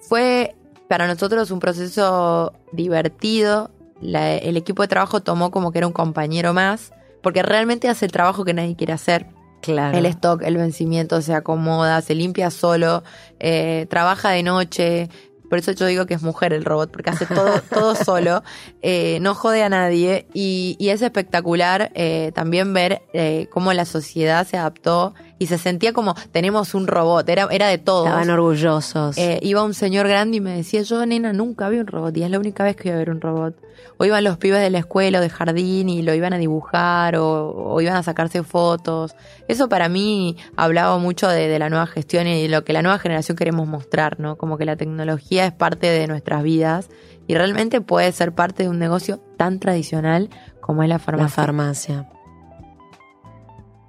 Fue para nosotros un proceso divertido. La- el equipo de trabajo tomó como que era un compañero más, porque realmente hace el trabajo que nadie quiere hacer. Claro. El stock, el vencimiento se acomoda, se limpia solo, eh, trabaja de noche. Por eso yo digo que es mujer el robot, porque hace todo, todo solo, eh, no jode a nadie. Y, y es espectacular eh, también ver eh, cómo la sociedad se adaptó y se sentía como tenemos un robot, era, era de todos. Estaban orgullosos. Eh, iba un señor grande y me decía, yo nena nunca vi un robot y es la única vez que voy a ver un robot. O iban los pibes de la escuela o de jardín y lo iban a dibujar o, o iban a sacarse fotos. Eso para mí hablaba mucho de, de la nueva gestión y de lo que la nueva generación queremos mostrar, ¿no? Como que la tecnología es parte de nuestras vidas y realmente puede ser parte de un negocio tan tradicional como es la la farmacia.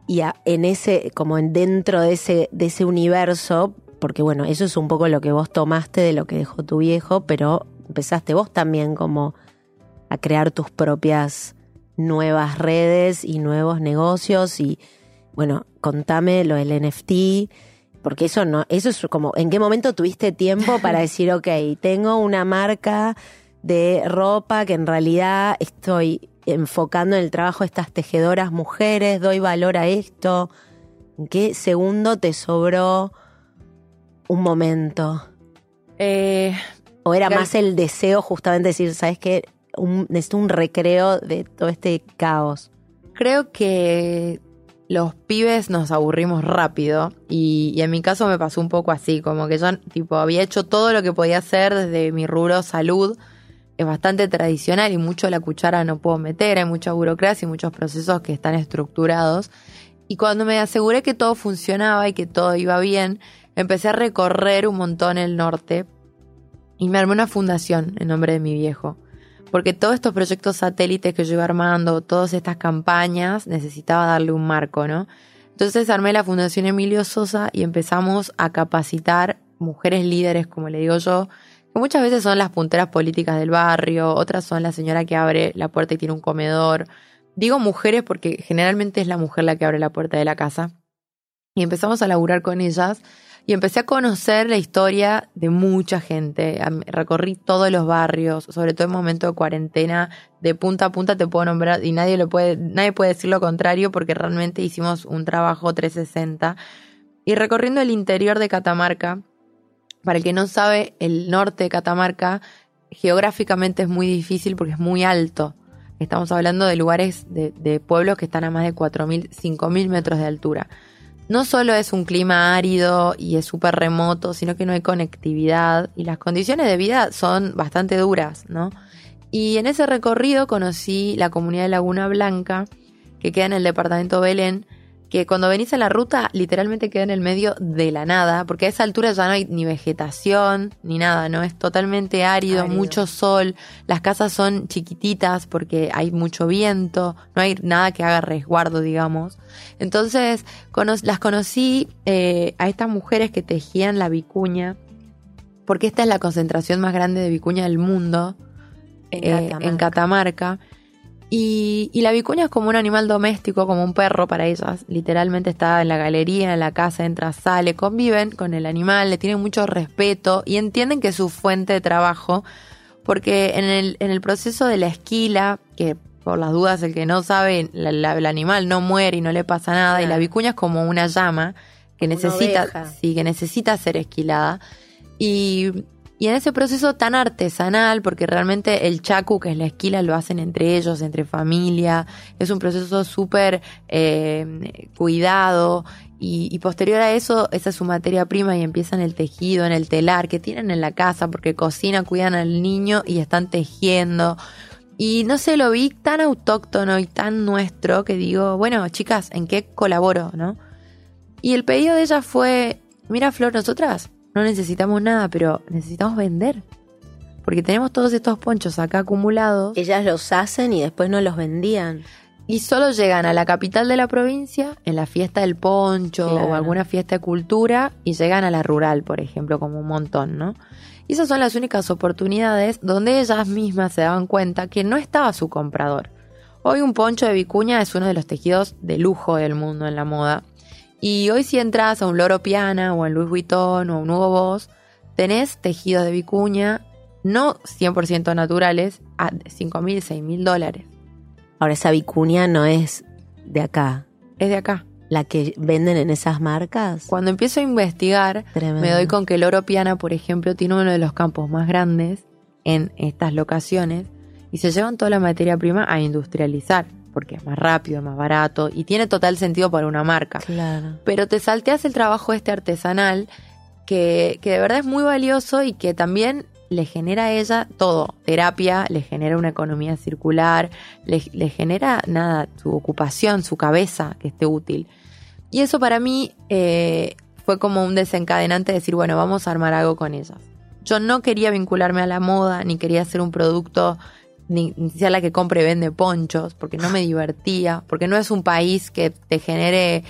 Y a- en ese, como en dentro de ese, de ese universo, porque bueno, eso es un poco lo que vos tomaste de lo que dejó tu viejo, pero empezaste vos también como a crear tus propias nuevas redes y nuevos negocios y bueno, contame lo del NFT, porque eso no, eso es como, ¿en qué momento tuviste tiempo para decir, ok, tengo una marca de ropa que en realidad estoy enfocando en el trabajo de estas tejedoras mujeres, doy valor a esto. ¿En qué segundo te sobró un momento? Eh, ¿O era más el deseo justamente de decir, ¿sabes qué? Un, necesito un recreo de todo este caos. Creo que los pibes nos aburrimos rápido y, y en mi caso me pasó un poco así, como que yo tipo había hecho todo lo que podía hacer desde mi rubro salud, es bastante tradicional y mucho la cuchara no puedo meter, hay mucha burocracia y muchos procesos que están estructurados. Y cuando me aseguré que todo funcionaba y que todo iba bien, empecé a recorrer un montón el norte y me armé una fundación en nombre de mi viejo. Porque todos estos proyectos satélites que yo iba armando, todas estas campañas, necesitaba darle un marco, ¿no? Entonces armé la Fundación Emilio Sosa y empezamos a capacitar mujeres líderes, como le digo yo, muchas veces son las punteras políticas del barrio, otras son la señora que abre la puerta y tiene un comedor. Digo mujeres porque generalmente es la mujer la que abre la puerta de la casa. Y empezamos a laburar con ellas y empecé a conocer la historia de mucha gente. Recorrí todos los barrios, sobre todo en momento de cuarentena, de punta a punta te puedo nombrar y nadie lo puede, nadie puede decir lo contrario porque realmente hicimos un trabajo 360. Y recorriendo el interior de Catamarca, para el que no sabe, el norte de Catamarca geográficamente es muy difícil porque es muy alto. Estamos hablando de lugares, de, de pueblos que están a más de 4.000, 5.000 metros de altura no solo es un clima árido y es súper remoto, sino que no hay conectividad y las condiciones de vida son bastante duras, ¿no? Y en ese recorrido conocí la comunidad de Laguna Blanca, que queda en el departamento Belén, que cuando venís a la ruta literalmente queda en el medio de la nada, porque a esa altura ya no hay ni vegetación ni nada, ¿no? Es totalmente árido, Árido. mucho sol, las casas son chiquititas porque hay mucho viento, no hay nada que haga resguardo, digamos. Entonces cono- las conocí eh, a estas mujeres que tejían la vicuña, porque esta es la concentración más grande de vicuña del mundo En eh, Catamarca. en Catamarca. Y, y la vicuña es como un animal doméstico, como un perro para ellas. Literalmente está en la galería, en la casa, entra, sale, conviven con el animal, le tienen mucho respeto y entienden que es su fuente de trabajo, porque en el, en el proceso de la esquila, que por las dudas el que no sabe, la- la- el animal no muere y no le pasa nada, y la vicuña es como una llama que Como necesita, sí, que necesita ser esquilada. Y, y en ese proceso tan artesanal, porque realmente el chacu, que es la esquila, lo hacen entre ellos, entre familia, es un proceso súper eh, cuidado. Y, y posterior a eso, esa es su materia prima y empiezan el tejido, en el telar que tienen en la casa, porque cocinan, cuidan al niño y están tejiendo. Y no sé, lo vi tan autóctono y tan nuestro que digo, bueno, chicas, ¿en qué colaboro, no? Y el pedido de ella fue, mira Flor, nosotras no necesitamos nada, pero necesitamos vender. Porque tenemos todos estos ponchos acá acumulados Ellas los hacen y después no los vendían. y solo llegan a la capital de la provincia en la fiesta del poncho Claro. o alguna fiesta de cultura y llegan a la rural, por ejemplo, como un montón, ¿no? Y esas son las únicas oportunidades donde ellas mismas se daban cuenta que no estaba su comprador. Hoy un poncho de vicuña es uno de los tejidos de lujo del mundo en la moda. Y hoy si entras a un Loro Piana o a Louis Vuitton o a un Hugo Boss, tenés tejidos de vicuña no 100% naturales a 5 mil, 6 mil dólares. Ahora esa vicuña no es de acá. Es de acá. La que venden en esas marcas. Cuando empiezo a investigar, Tremendo. me doy con que el oro piana, por ejemplo, tiene uno de los campos más grandes en estas locaciones y se llevan toda la materia prima a industrializar, porque es más rápido, más barato y tiene total sentido para una marca. Claro. Pero te salteas el trabajo este artesanal que, que de verdad es muy valioso y que también le genera a ella todo, terapia, le genera una economía circular, le, le genera nada, su ocupación, su cabeza que esté útil. Y eso para mí eh, fue como un desencadenante de decir, bueno, vamos a armar algo con ellas. Yo no quería vincularme a la moda, ni quería hacer un producto, ni, ni ser la que compre y vende ponchos, porque no me divertía, porque no es un país que te genere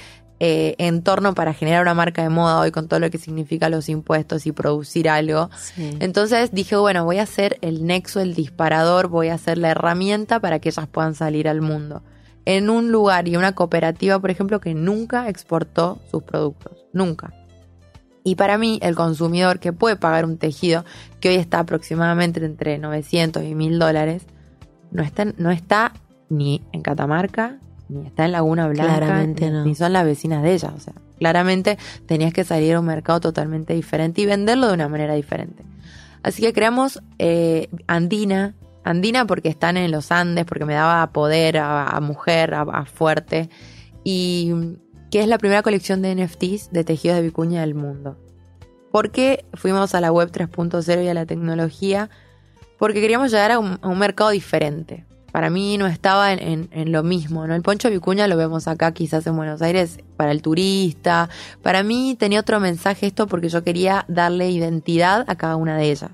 eh, entorno para generar una marca de moda hoy con todo lo que significa los impuestos y producir algo. Sí. Entonces dije, bueno, voy a hacer el nexo, el disparador, voy a hacer la herramienta para que ellas puedan salir al mundo. En un lugar y una cooperativa, por ejemplo, que nunca exportó sus productos. Nunca. Y para mí, el consumidor que puede pagar un tejido que hoy está aproximadamente entre 900 y 1000 dólares, no está, no está ni en Catamarca, ni está en Laguna Blanca, Claramente ni, no. ni son las vecinas de ella. O sea, claramente tenías que salir a un mercado totalmente diferente y venderlo de una manera diferente. Así que creamos eh, Andina, Andina porque están en los Andes, porque me daba poder a, a mujer, a, a fuerte, y que es la primera colección de NFTs de tejidos de vicuña del mundo. ¿Por qué fuimos a la web 3.0 y a la tecnología? Porque queríamos llegar a un, mercado diferente. Para mí no estaba en lo mismo, ¿no? El poncho de vicuña lo vemos acá quizás en Buenos Aires para el turista. Para mí tenía otro mensaje esto porque yo quería darle identidad a cada una de ellas.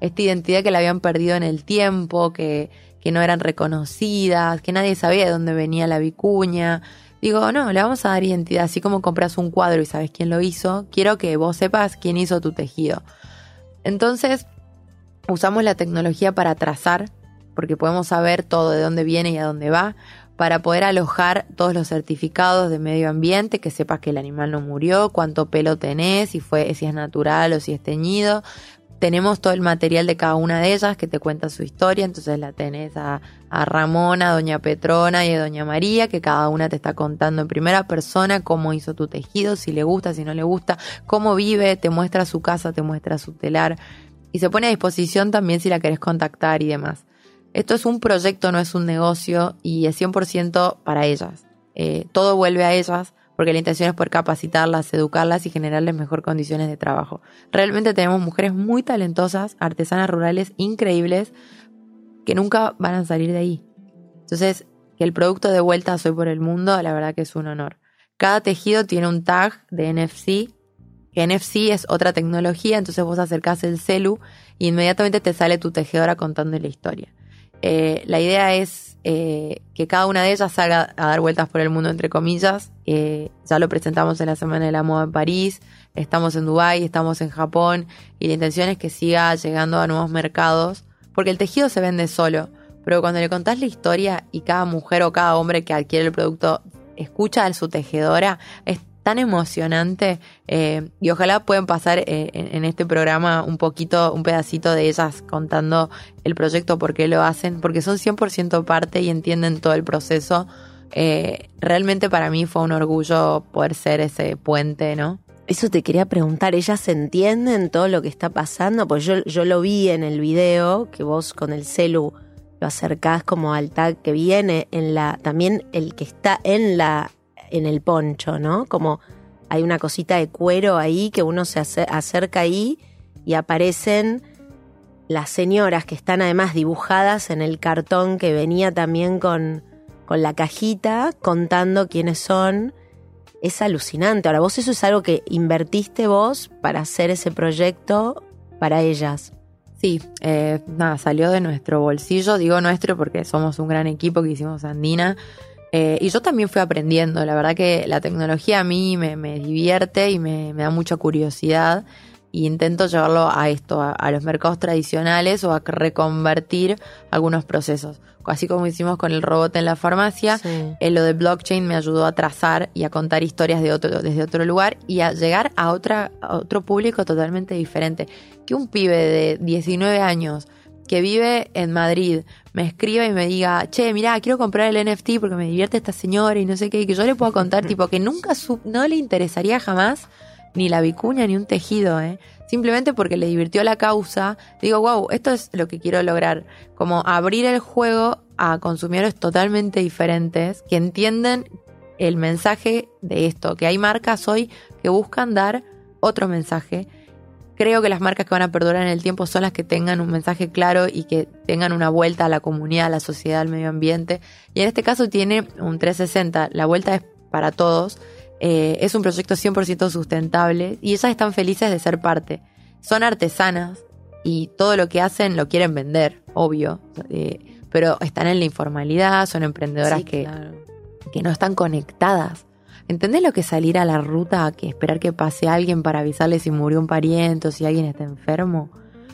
Esta identidad que la habían perdido en el tiempo, que, que no eran reconocidas, que nadie sabía de dónde venía la vicuña. Digo, no, le vamos a dar identidad, así como compras un cuadro y sabes quién lo hizo, quiero que vos sepas quién hizo tu tejido. Entonces, usamos la tecnología para trazar, porque podemos saber todo de dónde viene y a dónde va, para poder alojar todos los certificados de medio ambiente, que sepas que el animal no murió, cuánto pelo tenés, si fue, si es natural o si es teñido. Tenemos todo el material de cada una de ellas que te cuenta su historia, entonces la tenés a, a Ramona, a Doña Petrona y a Doña María, que cada una te está contando en primera persona cómo hizo tu tejido, si le gusta, si no le gusta, cómo vive, te muestra su casa, te muestra su telar y se pone a disposición también si la querés contactar y demás. Esto es un proyecto, no es un negocio y es 100% para ellas. Eh, todo vuelve a ellas porque la intención es poder capacitarlas, educarlas y generarles mejor condiciones de trabajo. Realmente tenemos mujeres muy talentosas, artesanas rurales increíbles, que nunca van a salir de ahí. Entonces, que el producto de vuelta Soy por el Mundo, la verdad que es un honor. Cada tejido tiene un tag de NFC, que NFC es otra tecnología, entonces vos acercás el celu y inmediatamente te sale tu tejedora contando la historia. Eh, la idea es eh, que cada una de ellas salga a dar vueltas por el mundo, entre comillas. Eh, ya lo presentamos en la Semana de la Moda en París, estamos en Dubái, estamos en Japón y la intención es que siga llegando a nuevos mercados, porque el tejido se vende solo, pero cuando le contás la historia y cada mujer o cada hombre que adquiere el producto escucha a su tejedora, es tan emocionante eh, y ojalá puedan pasar eh, en, este programa un poquito, un pedacito de ellas contando el proyecto, por qué lo hacen, porque son 100% parte y entienden todo el proceso. Eh, realmente para mí fue un orgullo poder ser ese puente, ¿no? Eso te quería preguntar, ¿ellas entienden todo lo que está pasando? Pues yo, yo lo vi en el video, que vos con el celu lo acercás como al tag que viene en la, también el que está en la, en el poncho, ¿no? Como hay una cosita de cuero ahí que uno se ace- acerca ahí y aparecen las señoras que están además dibujadas en el cartón que venía también con, con la cajita contando quiénes son. Es alucinante. Ahora, vos eso es algo que invertiste vos para hacer ese proyecto para ellas. Sí, eh, nada, salió de nuestro bolsillo, digo nuestro porque somos un gran equipo que hicimos Andina. Eh, y yo también fui aprendiendo, la verdad que la tecnología a mí me, me divierte y me, me da mucha curiosidad y intento llevarlo a esto, a, a los mercados tradicionales o a reconvertir algunos procesos. Así como hicimos con el robot en la farmacia, Sí. eh, lo de blockchain me ayudó a trazar y a contar historias de otro, desde otro lugar y a llegar a, otra, a otro público totalmente diferente. Que un pibe de 19 años que vive en Madrid me escriba y me diga, che, mirá, quiero comprar el NFT porque me divierte esta señora y no sé qué, que yo le pueda contar, tipo, que nunca su- no le interesaría jamás ni la vicuña ni un tejido, ¿eh? Simplemente porque le divirtió la causa. Digo, wow, esto es lo que quiero lograr. Como abrir el juego a consumidores totalmente diferentes que entienden el mensaje de esto. Que hay marcas hoy que buscan dar otro mensaje. Creo que las marcas que van a perdurar en el tiempo son las que tengan un mensaje claro y que tengan una vuelta a la comunidad, a la sociedad, al medio ambiente. Y en este caso tiene un 360. La vuelta es para todos. Eh, es un proyecto 100% sustentable y ellas están felices de ser parte. Son artesanas y todo lo que hacen lo quieren vender, obvio, eh, pero están en la informalidad, son emprendedoras Sí, que, claro. que no están conectadas. ¿Entendés lo que es salir a la ruta, que esperar que pase alguien para avisarle si murió un pariente o si alguien está enfermo?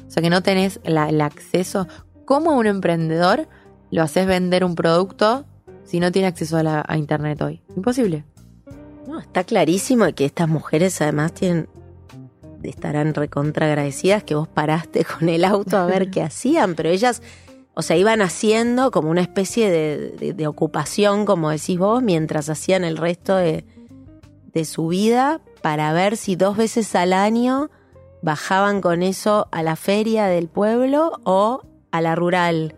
O sea, que no tenés la- el acceso. ¿Cómo a un emprendedor lo haces vender un producto si no tiene acceso a, la, a Internet hoy? Imposible. No, está clarísimo que estas mujeres además tienen estarán recontra agradecidas que vos paraste con el auto a ver qué hacían, pero ellas O sea, iban haciendo como una especie de, de- de ocupación, como decís vos, mientras hacían el resto de, de su vida para ver si dos veces al año bajaban con eso a la feria del pueblo o a la rural.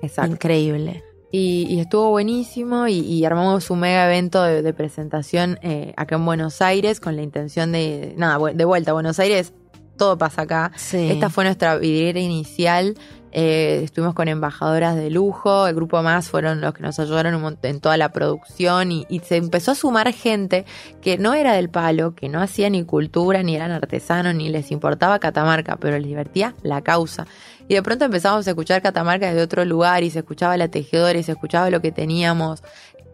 Exacto. Increíble. Y, y estuvo buenísimo y, y armamos un mega evento de, de presentación eh, acá en Buenos Aires con la intención de, nada, de vuelta a Buenos Aires, todo pasa acá. Sí. Esta fue nuestra vidriera inicial. Eh, estuvimos con embajadoras de lujo. El grupo más fueron los que nos ayudaron en toda la producción. Y, y se empezó a sumar gente que no era del palo, que no hacía ni cultura, ni eran artesanos, ni les importaba Catamarca, pero les divertía la causa. Y de pronto empezamos a escuchar Catamarca desde otro lugar y se escuchaba la tejedora y se escuchaba lo que teníamos.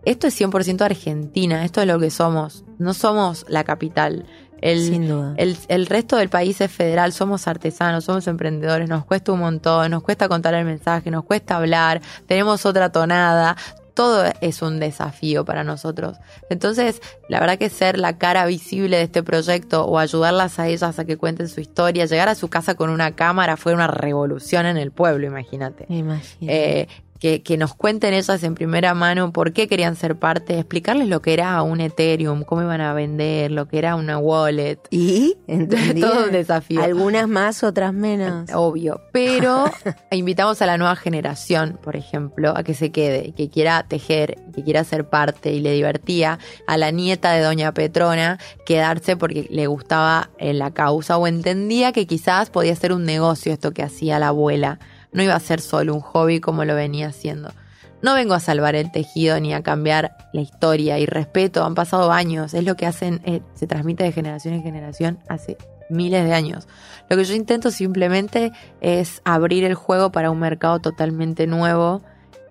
Esto es 100% Argentina, esto es lo que somos. No somos la capital. El, Sin duda. el, el resto del país es federal, somos artesanos, somos emprendedores, nos cuesta un montón, nos cuesta contar el mensaje, nos cuesta hablar, tenemos otra tonada, todo es un desafío para nosotros. Entonces, la verdad que ser la cara visible de este proyecto o ayudarlas a ellas a que cuenten su historia, llegar a su casa con una cámara fue una revolución en el pueblo, imagínate. Eh, que, que nos cuenten ellas en primera mano por qué querían ser parte, explicarles lo que era un Ethereum, cómo iban a vender, lo que era una wallet. y ¿entendí? Todo un desafío. Algunas más, otras menos. Obvio, pero invitamos a la nueva generación, por ejemplo, a que se quede, que quiera tejer, que quiera ser parte y le divertía a la nieta de Doña Petrona quedarse porque le gustaba eh, la causa o entendía que quizás podía ser un negocio esto que hacía la abuela, no iba a ser solo un hobby como lo venía haciendo. No vengo a salvar el tejido ni a cambiar la historia y respeto, han pasado años, es lo que hacen, eh, se transmite de generación en generación hace miles de años. Lo que yo intento simplemente es abrir el juego para un mercado totalmente nuevo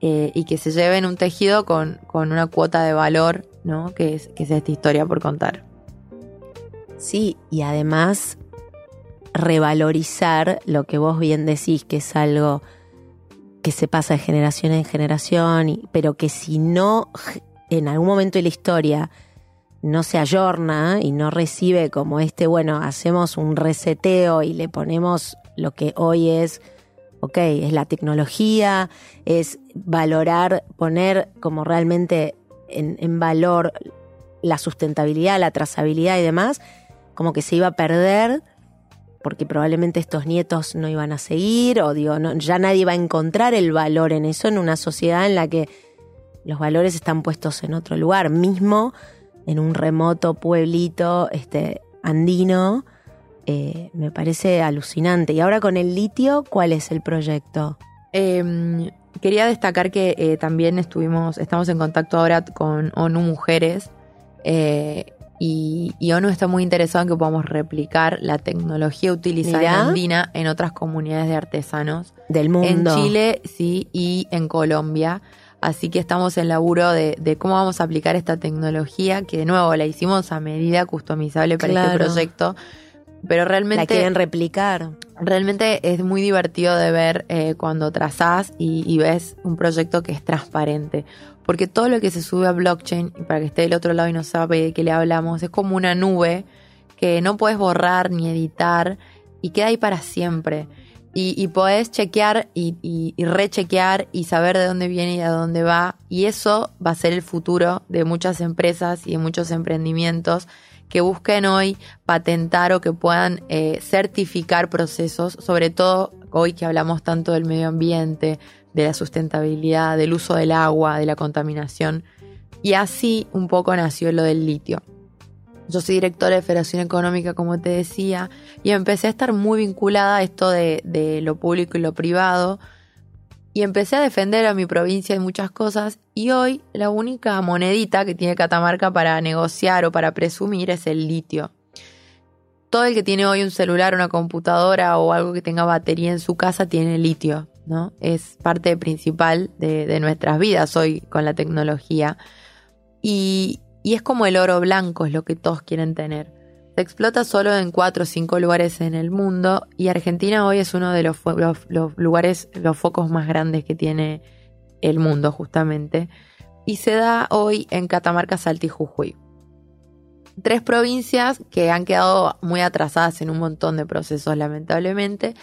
eh, y que se lleven un tejido con, con una cuota de valor, ¿no? Que es, que es esta historia por contar. Sí, y además revalorizar lo que vos bien decís, que es algo que se pasa de generación en generación, pero que si no en algún momento de la historia no se ayorna y no recibe como este, bueno, hacemos un reseteo y le ponemos lo que hoy es, ok, es la tecnología, es valorar, poner como realmente en, en valor la sustentabilidad, la trazabilidad y demás, como que se iba a perder porque probablemente estos nietos no iban a seguir o digo, ya nadie va a encontrar el valor en eso en una sociedad en la que los valores están puestos en otro lugar, mismo en un remoto pueblito este, andino, eh, me parece alucinante. Y ahora con el litio, ¿cuál es el proyecto? Eh, quería destacar que eh, también estuvimos, estamos en contacto ahora con ONU Mujeres eh, y, y ONU está muy interesado en que podamos replicar la tecnología utilizada Mirá. en Andina en otras comunidades de artesanos. Del mundo. En Chile, sí, y en Colombia. Así que estamos en laburo de, de cómo vamos a aplicar esta tecnología, que de nuevo la hicimos a medida customizable para este proyecto. Pero realmente La quieren replicar. Realmente es muy divertido de ver eh, cuando trazás y, y ves un proyecto que es transparente. Porque todo lo que se sube a blockchain, y para que esté del otro lado y no sabe de qué le hablamos, es como una nube que no puedes borrar ni editar y queda ahí para siempre. Y, y podés chequear y, y- y rechequear y saber de dónde viene y a dónde va. Y eso va a ser el futuro de muchas empresas y de muchos emprendimientos que busquen hoy patentar o que puedan eh, certificar procesos, sobre todo hoy que hablamos tanto del medio ambiente, de la sustentabilidad, del uso del agua, de la contaminación. Y así un poco nació lo del litio. Yo soy directora de Federación Económica, como te decía, y empecé a estar muy vinculada a esto de, de lo público y lo privado. Y empecé a defender a mi provincia en muchas cosas. Y hoy la única monedita que tiene Catamarca para negociar o para presumir es el litio. Todo el que tiene hoy un celular, una computadora o algo que tenga batería en su casa tiene litio, ¿no? Es parte principal de, nuestras vidas hoy con la tecnología. Y es como el oro blanco, es lo que todos quieren tener. Se explota solo en cuatro o cinco lugares en el mundo y Argentina hoy es uno de los lugares, los focos más grandes que tiene el mundo justamente. Y se da hoy en Catamarca, Salta y Jujuy. Tres provincias que han quedado muy atrasadas en un montón de procesos lamentablemente,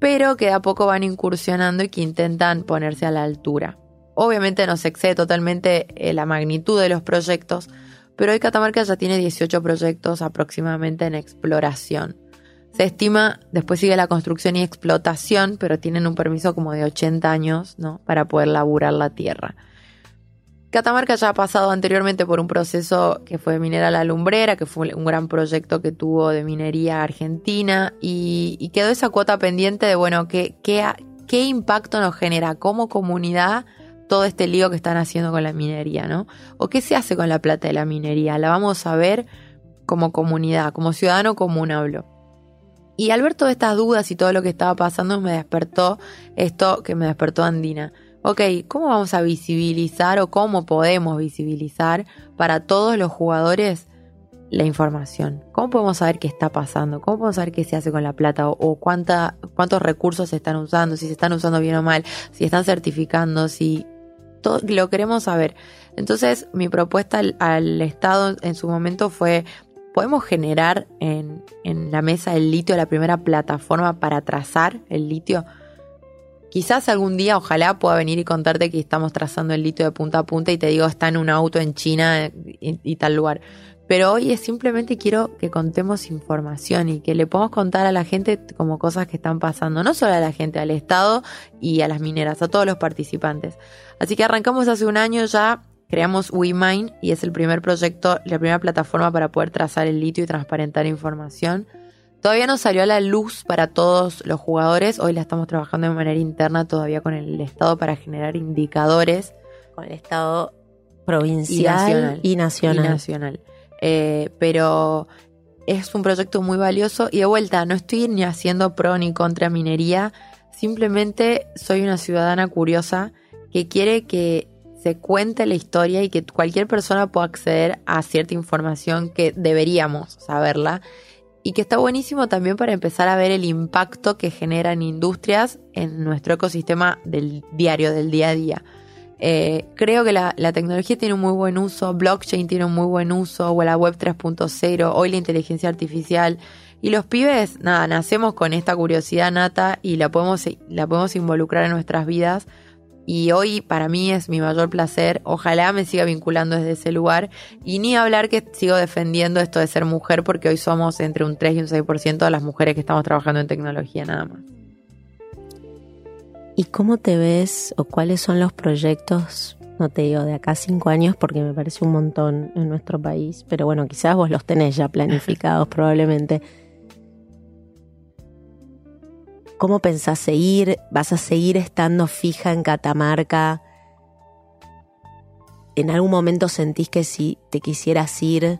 pero que de a poco van incursionando y que intentan ponerse a la altura. Obviamente no se excede totalmente eh, la magnitud de los proyectos, pero hoy Catamarca ya tiene 18 proyectos aproximadamente en exploración. Se estima, después sigue la construcción y explotación, pero tienen un permiso como de 80 años, ¿no? Para poder laburar la tierra. Catamarca ya ha pasado anteriormente por un proceso que fue minera la lumbrera, que fue un gran proyecto que tuvo de minería argentina y, quedó esa cuota pendiente de, bueno, ¿qué, qué, qué impacto nos genera como comunidad todo este lío que están haciendo con la minería, ¿no? ¿O qué se hace con la plata de la minería? La vamos a ver como comunidad, como ciudadano común hablo. Y al ver todas estas dudas y todo lo que estaba pasando me despertó esto que me despertó Andina ok, ¿cómo vamos a visibilizar o cómo podemos visibilizar para todos los jugadores la información? ¿Cómo podemos saber qué está pasando? ¿Cómo podemos saber qué se hace con la plata o, cuánta, cuántos recursos se están usando? Si se están usando bien o mal, si están certificando, si todo, lo queremos saber. Entonces, mi propuesta al, Estado en su momento fue podemos generar en, en, la mesa el litio la primera plataforma para trazar el litio. Quizás algún día, ojalá, pueda venir y contarte que estamos trazando el litio de punta a punta y te digo, está en un auto en China y, tal lugar. Pero hoy es simplemente quiero que contemos información y que le podamos contar a la gente como cosas que están pasando, no solo a la gente, al Estado y a las mineras, a todos los participantes. Así que arrancamos hace un año ya, creamos WeMine y es el primer proyecto, la primera plataforma para poder trazar el litio y transparentar información. Todavía no salió a la luz para todos los jugadores. Hoy la estamos trabajando de manera interna todavía con el Estado para generar indicadores. Con el Estado provincial y nacional. Y nacional. Eh, pero es un proyecto muy valioso y de vuelta, no estoy ni haciendo pro ni contra minería. Simplemente soy una ciudadana curiosa que quiere que se cuente la historia y que cualquier persona pueda acceder a cierta información que deberíamos saberla y que está buenísimo también para empezar a ver el impacto que generan industrias en nuestro ecosistema del diario, del día a día. Eh, creo que la, tecnología tiene un muy buen uso, blockchain tiene un muy buen uso, o la web 3.0, hoy la inteligencia artificial. Y los pibes, nada, nacemos con esta curiosidad nata y la podemos, la podemos involucrar en nuestras vidas y hoy para mí es mi mayor placer. Ojalá me siga vinculando desde ese lugar. Y ni hablar que sigo defendiendo esto de ser mujer porque hoy somos entre un 3 y un 6% de las mujeres que estamos trabajando en tecnología nada más. ¿Y cómo te ves o cuáles son los proyectos, no te digo de acá cinco años porque me parece un montón en nuestro país, pero bueno, quizás vos los tenés ya planificados probablemente ¿Cómo pensás seguir? ¿Vas a seguir estando fija en Catamarca? ¿En algún momento sentís que si te quisieras ir,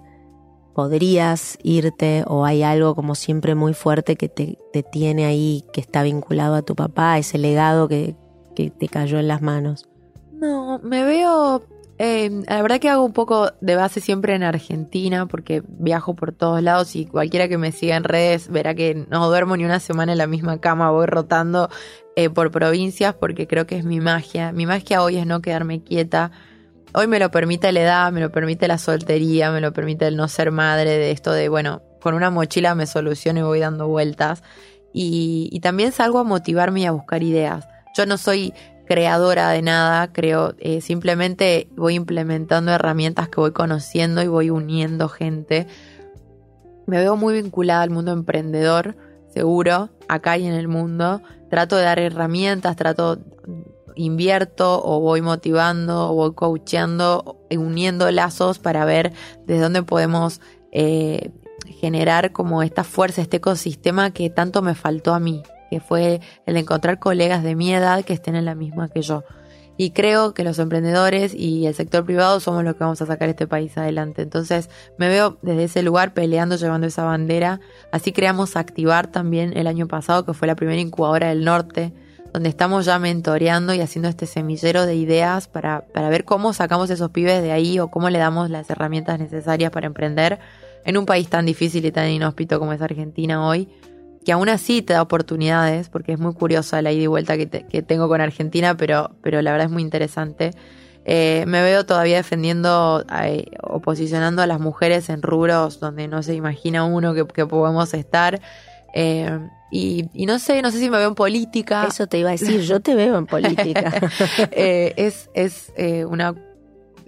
podrías irte o hay algo como siempre muy fuerte que te, tiene ahí, que está vinculado a tu papá, ese legado que, que te cayó en las manos? No, me veo eh, la verdad que hago un poco de base siempre en Argentina porque viajo por todos lados y cualquiera que me siga en redes verá que no duermo ni una semana en la misma cama, voy rotando eh, por provincias porque creo que es mi magia. Mi magia hoy es no quedarme quieta. Hoy me lo permite la edad, me lo permite la soltería, me lo permite el no ser madre de esto de, bueno, con una mochila me soluciono y voy dando vueltas. Y, y también salgo a motivarme y a buscar ideas. Yo no soy creadora de nada, creo, eh, simplemente voy implementando herramientas que voy conociendo y voy uniendo gente. Me veo muy vinculada al mundo emprendedor, seguro, acá y en el mundo. Trato de dar herramientas, trato, invierto o voy motivando o voy coacheando, uniendo lazos para ver desde dónde podemos eh, generar como esta fuerza, este ecosistema que tanto me faltó a mí que fue el encontrar colegas de mi edad que estén en la misma que yo. Y creo que los emprendedores y el sector privado somos los que vamos a sacar este país adelante. Entonces me veo desde ese lugar peleando, llevando esa bandera. Así creamos Activar también el año pasado, que fue la primera incubadora del norte, donde estamos ya mentoreando y haciendo este semillero de ideas para, para ver cómo sacamos esos pibes de ahí o cómo le damos las herramientas necesarias para emprender en un país tan difícil y tan inhóspito como es Argentina hoy que aún así te da oportunidades, porque es muy curiosa la ida y vuelta que, tengo con Argentina, pero, pero la verdad es muy interesante. Eh, me veo todavía defendiendo eh, o posicionando a las mujeres en rubros donde no se imagina uno que, podemos estar. Eh, Y, y no sé, no sé si me veo en política. Eso te iba a decir, yo te veo en política. Eh, es es eh, una,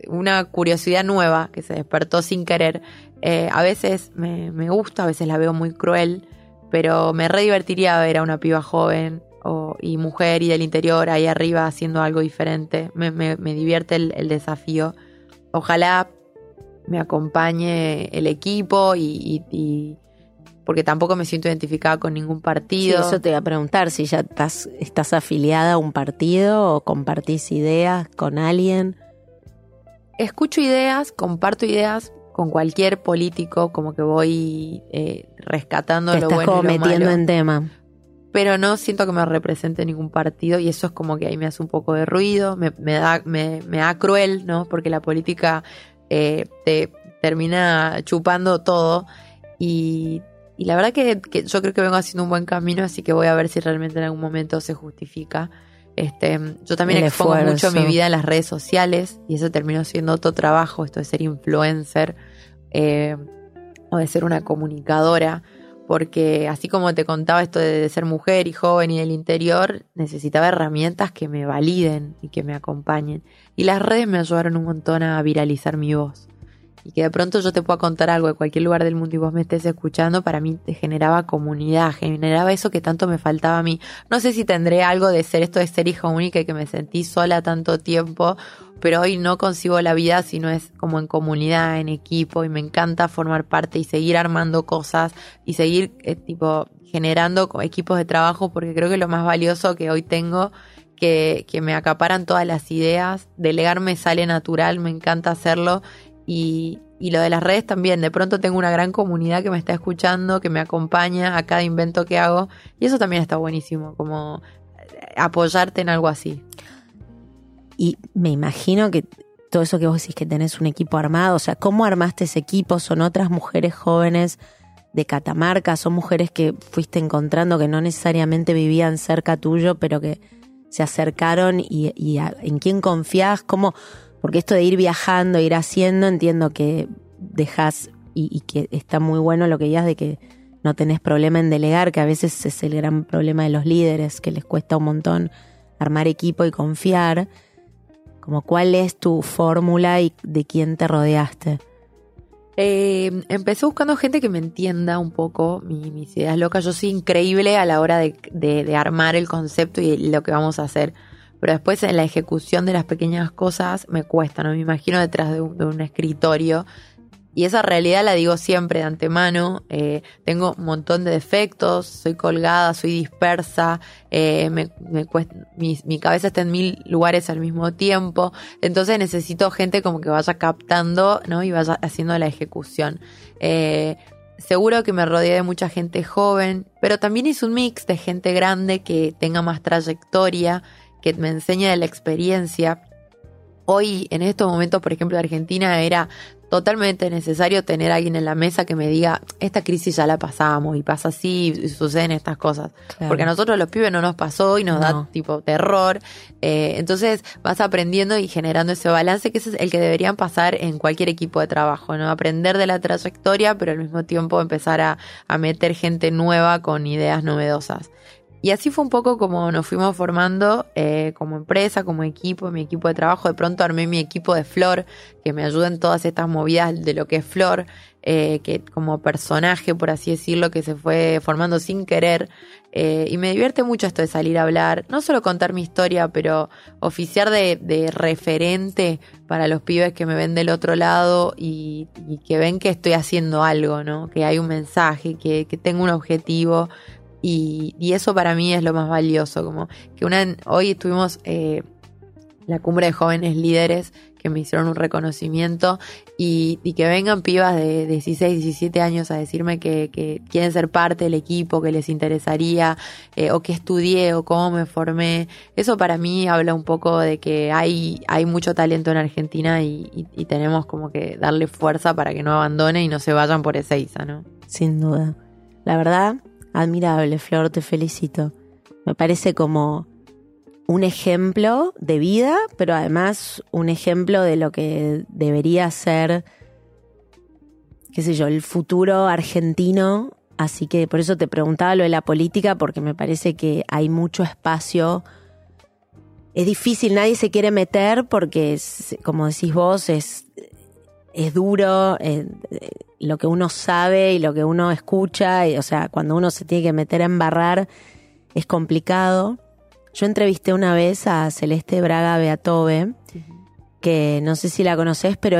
una curiosidad nueva que se despertó sin querer. Eh, a veces me, me gusta, a veces la veo muy cruel, pero me re divertiría ver a una piba joven o, y mujer y del interior ahí arriba haciendo algo diferente. Me, me, me divierte el, el desafío. Ojalá me acompañe el equipo y, y- y- porque tampoco me siento identificada con ningún Sí, partido. eso te iba a preguntar, si ya estás, estás afiliada a un partido o compartís ideas con alguien. escucho ideas, comparto ideas con cualquier político, como que voy eh, rescatando Te lo estás bueno como y lo metiendo malo. en tema. pero no siento que me represente ningún partido y eso es como que ahí me hace un poco de ruido, me, me da, me, me da cruel, ¿no? Porque la política eh, te termina chupando todo y, y la verdad que, que yo creo que vengo haciendo un buen camino, así que voy a ver si realmente en algún momento se justifica. Este, yo también El expongo esfuerzo. mucho mi vida en las redes sociales y eso terminó siendo otro trabajo, esto de ser influencer eh, o de ser una comunicadora porque así como te contaba esto de, de ser mujer y joven y del interior, necesitaba herramientas que me validen y que me acompañen. Y las redes me ayudaron un montón a viralizar mi voz. Y que de pronto yo te pueda contar algo de cualquier lugar del mundo y vos me estés escuchando, para mí te generaba comunidad, generaba eso que tanto me faltaba a mí. No sé si tendré algo de ser esto de ser hija única y que me sentí sola tanto tiempo, pero hoy no concibo la vida si no es como en comunidad, en equipo, y me encanta formar parte y seguir armando cosas y seguir eh, tipo generando equipos de trabajo porque creo que lo más valioso que hoy tengo que, que me acaparan todas las ideas, delegar me sale natural, me encanta hacerlo y, y lo de las redes también, de pronto tengo una gran comunidad que me está escuchando, que me acompaña a cada invento que hago y eso también está buenísimo, como eh, apoyarte en algo así. Y me imagino que todo eso que vos decís que tenés un equipo armado, o sea, ¿cómo armaste ese equipo? ¿Son otras mujeres jóvenes de Catamarca? ¿Son mujeres que fuiste encontrando que no necesariamente vivían cerca tuyo, pero que se acercaron y, y en quién confías? ¿Cómo? Porque esto de ir viajando, ir haciendo, entiendo que dejas y, y que está muy bueno lo que digas de que no tenés problema en delegar, que a veces es el gran problema de los líderes, que les cuesta un montón armar equipo y confiar como cuál es tu fórmula y de quién te rodeaste. Eh, empecé buscando gente que me entienda un poco mi- mis ideas locas. Yo soy increíble a la hora de armar el concepto y lo que vamos a hacer. Pero después en la ejecución de las pequeñas cosas me cuesta, ¿no? Me imagino detrás de un, escritorio. Y esa realidad la digo siempre de antemano. Eh, tengo un montón de defectos, soy colgada, soy dispersa, eh, mi cabeza está en mil lugares al mismo tiempo. Entonces necesito gente como que vaya captando, ¿no? Y vaya haciendo la ejecución. Eh, seguro que me rodeé de mucha gente joven, pero también hice un mix de gente grande que tenga más trayectoria, que me enseñe de la experiencia. Hoy, en estos momentos, por ejemplo, de Argentina, era totalmente necesario tener a alguien en la mesa que me diga, esta crisis ya la pasamos y pasa así y suceden estas cosas. Claro. Porque a nosotros los pibes no nos pasó y nos da No. tipo terror. Eh, entonces vas aprendiendo y generando ese balance que ese es el que deberían pasar en cualquier equipo de trabajo, ¿no? Aprender de la trayectoria, pero al mismo tiempo empezar a, a meter gente nueva con ideas novedosas. Y así fue un poco como nos fuimos formando eh, como empresa, como equipo, mi equipo de trabajo. De pronto armé mi equipo de Flor, que me ayuda en todas estas movidas de lo que es Flor, eh, que como personaje, por así decirlo, que se fue formando sin querer. Eh, y me divierte mucho esto de salir a hablar, no solo contar mi historia, pero oficiar de, referente para los pibes que me ven del otro lado y, que ven que estoy haciendo algo, ¿no? Que hay un mensaje, que tengo un objetivo. Y, eso para mí es lo más valioso, como que una hoy estuvimos eh, la cumbre de jóvenes líderes que me hicieron un reconocimiento y, que vengan pibas de 16, 17 años a decirme que, quieren ser parte del equipo, que les interesaría, eh, o que estudié, o cómo me formé. Eso para mí habla un poco de que hay, hay mucho talento en Argentina y, tenemos como que darle fuerza para que no abandonen y no se vayan por Ezeiza, ¿no? Sin duda. La verdad, admirable, Flor, te felicito. Me parece como un ejemplo de vida, pero además un ejemplo de lo que debería ser, qué sé yo, el futuro argentino Así que por eso te preguntaba lo de la política, porque me parece que hay mucho espacio. Es difícil, nadie se quiere meter porque, como decís vos, es, es duro eh, eh, lo que uno sabe y lo que uno escucha. Y, o sea, cuando uno se tiene que meter a embarrar, es complicado. Yo entrevisté una vez a Celeste Braga Beatove, que no sé si la conoces, pero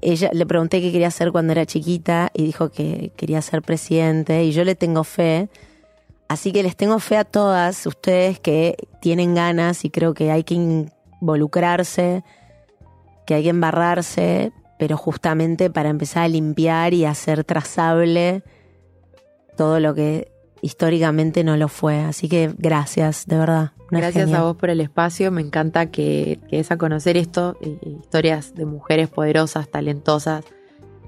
ella le pregunté qué quería hacer cuando era chiquita y dijo que quería ser presidente y yo le tengo fe. Así que les tengo fe a todas ustedes que tienen ganas y creo que hay que involucrarse, que hay que embarrarse, pero justamente para empezar a limpiar y hacer trazable todo lo que históricamente no lo fue. Así que gracias, de verdad. Gracias a vos por el espacio. Me encanta que, que es a conocer esto, historias de mujeres poderosas, talentosas,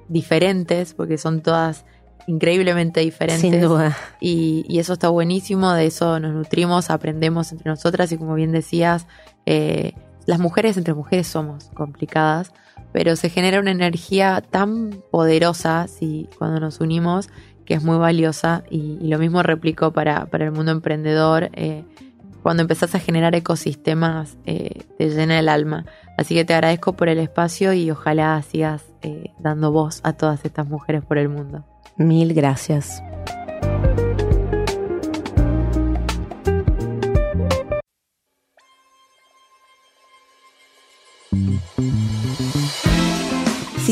diferentes, porque son todas increíblemente diferentes. Sin duda. Y, y, eso está buenísimo, de eso nos nutrimos, aprendemos entre nosotras y como bien decías, eh, las mujeres entre mujeres somos complicadas, pero se genera una energía tan poderosa si cuando nos unimos que es muy valiosa y, lo mismo replico para, para el mundo emprendedor. Eh, cuando empezás a generar ecosistemas eh, te llena el alma. Así que te agradezco por el espacio y ojalá sigas eh, dando voz a todas estas mujeres por el mundo. Mil gracias.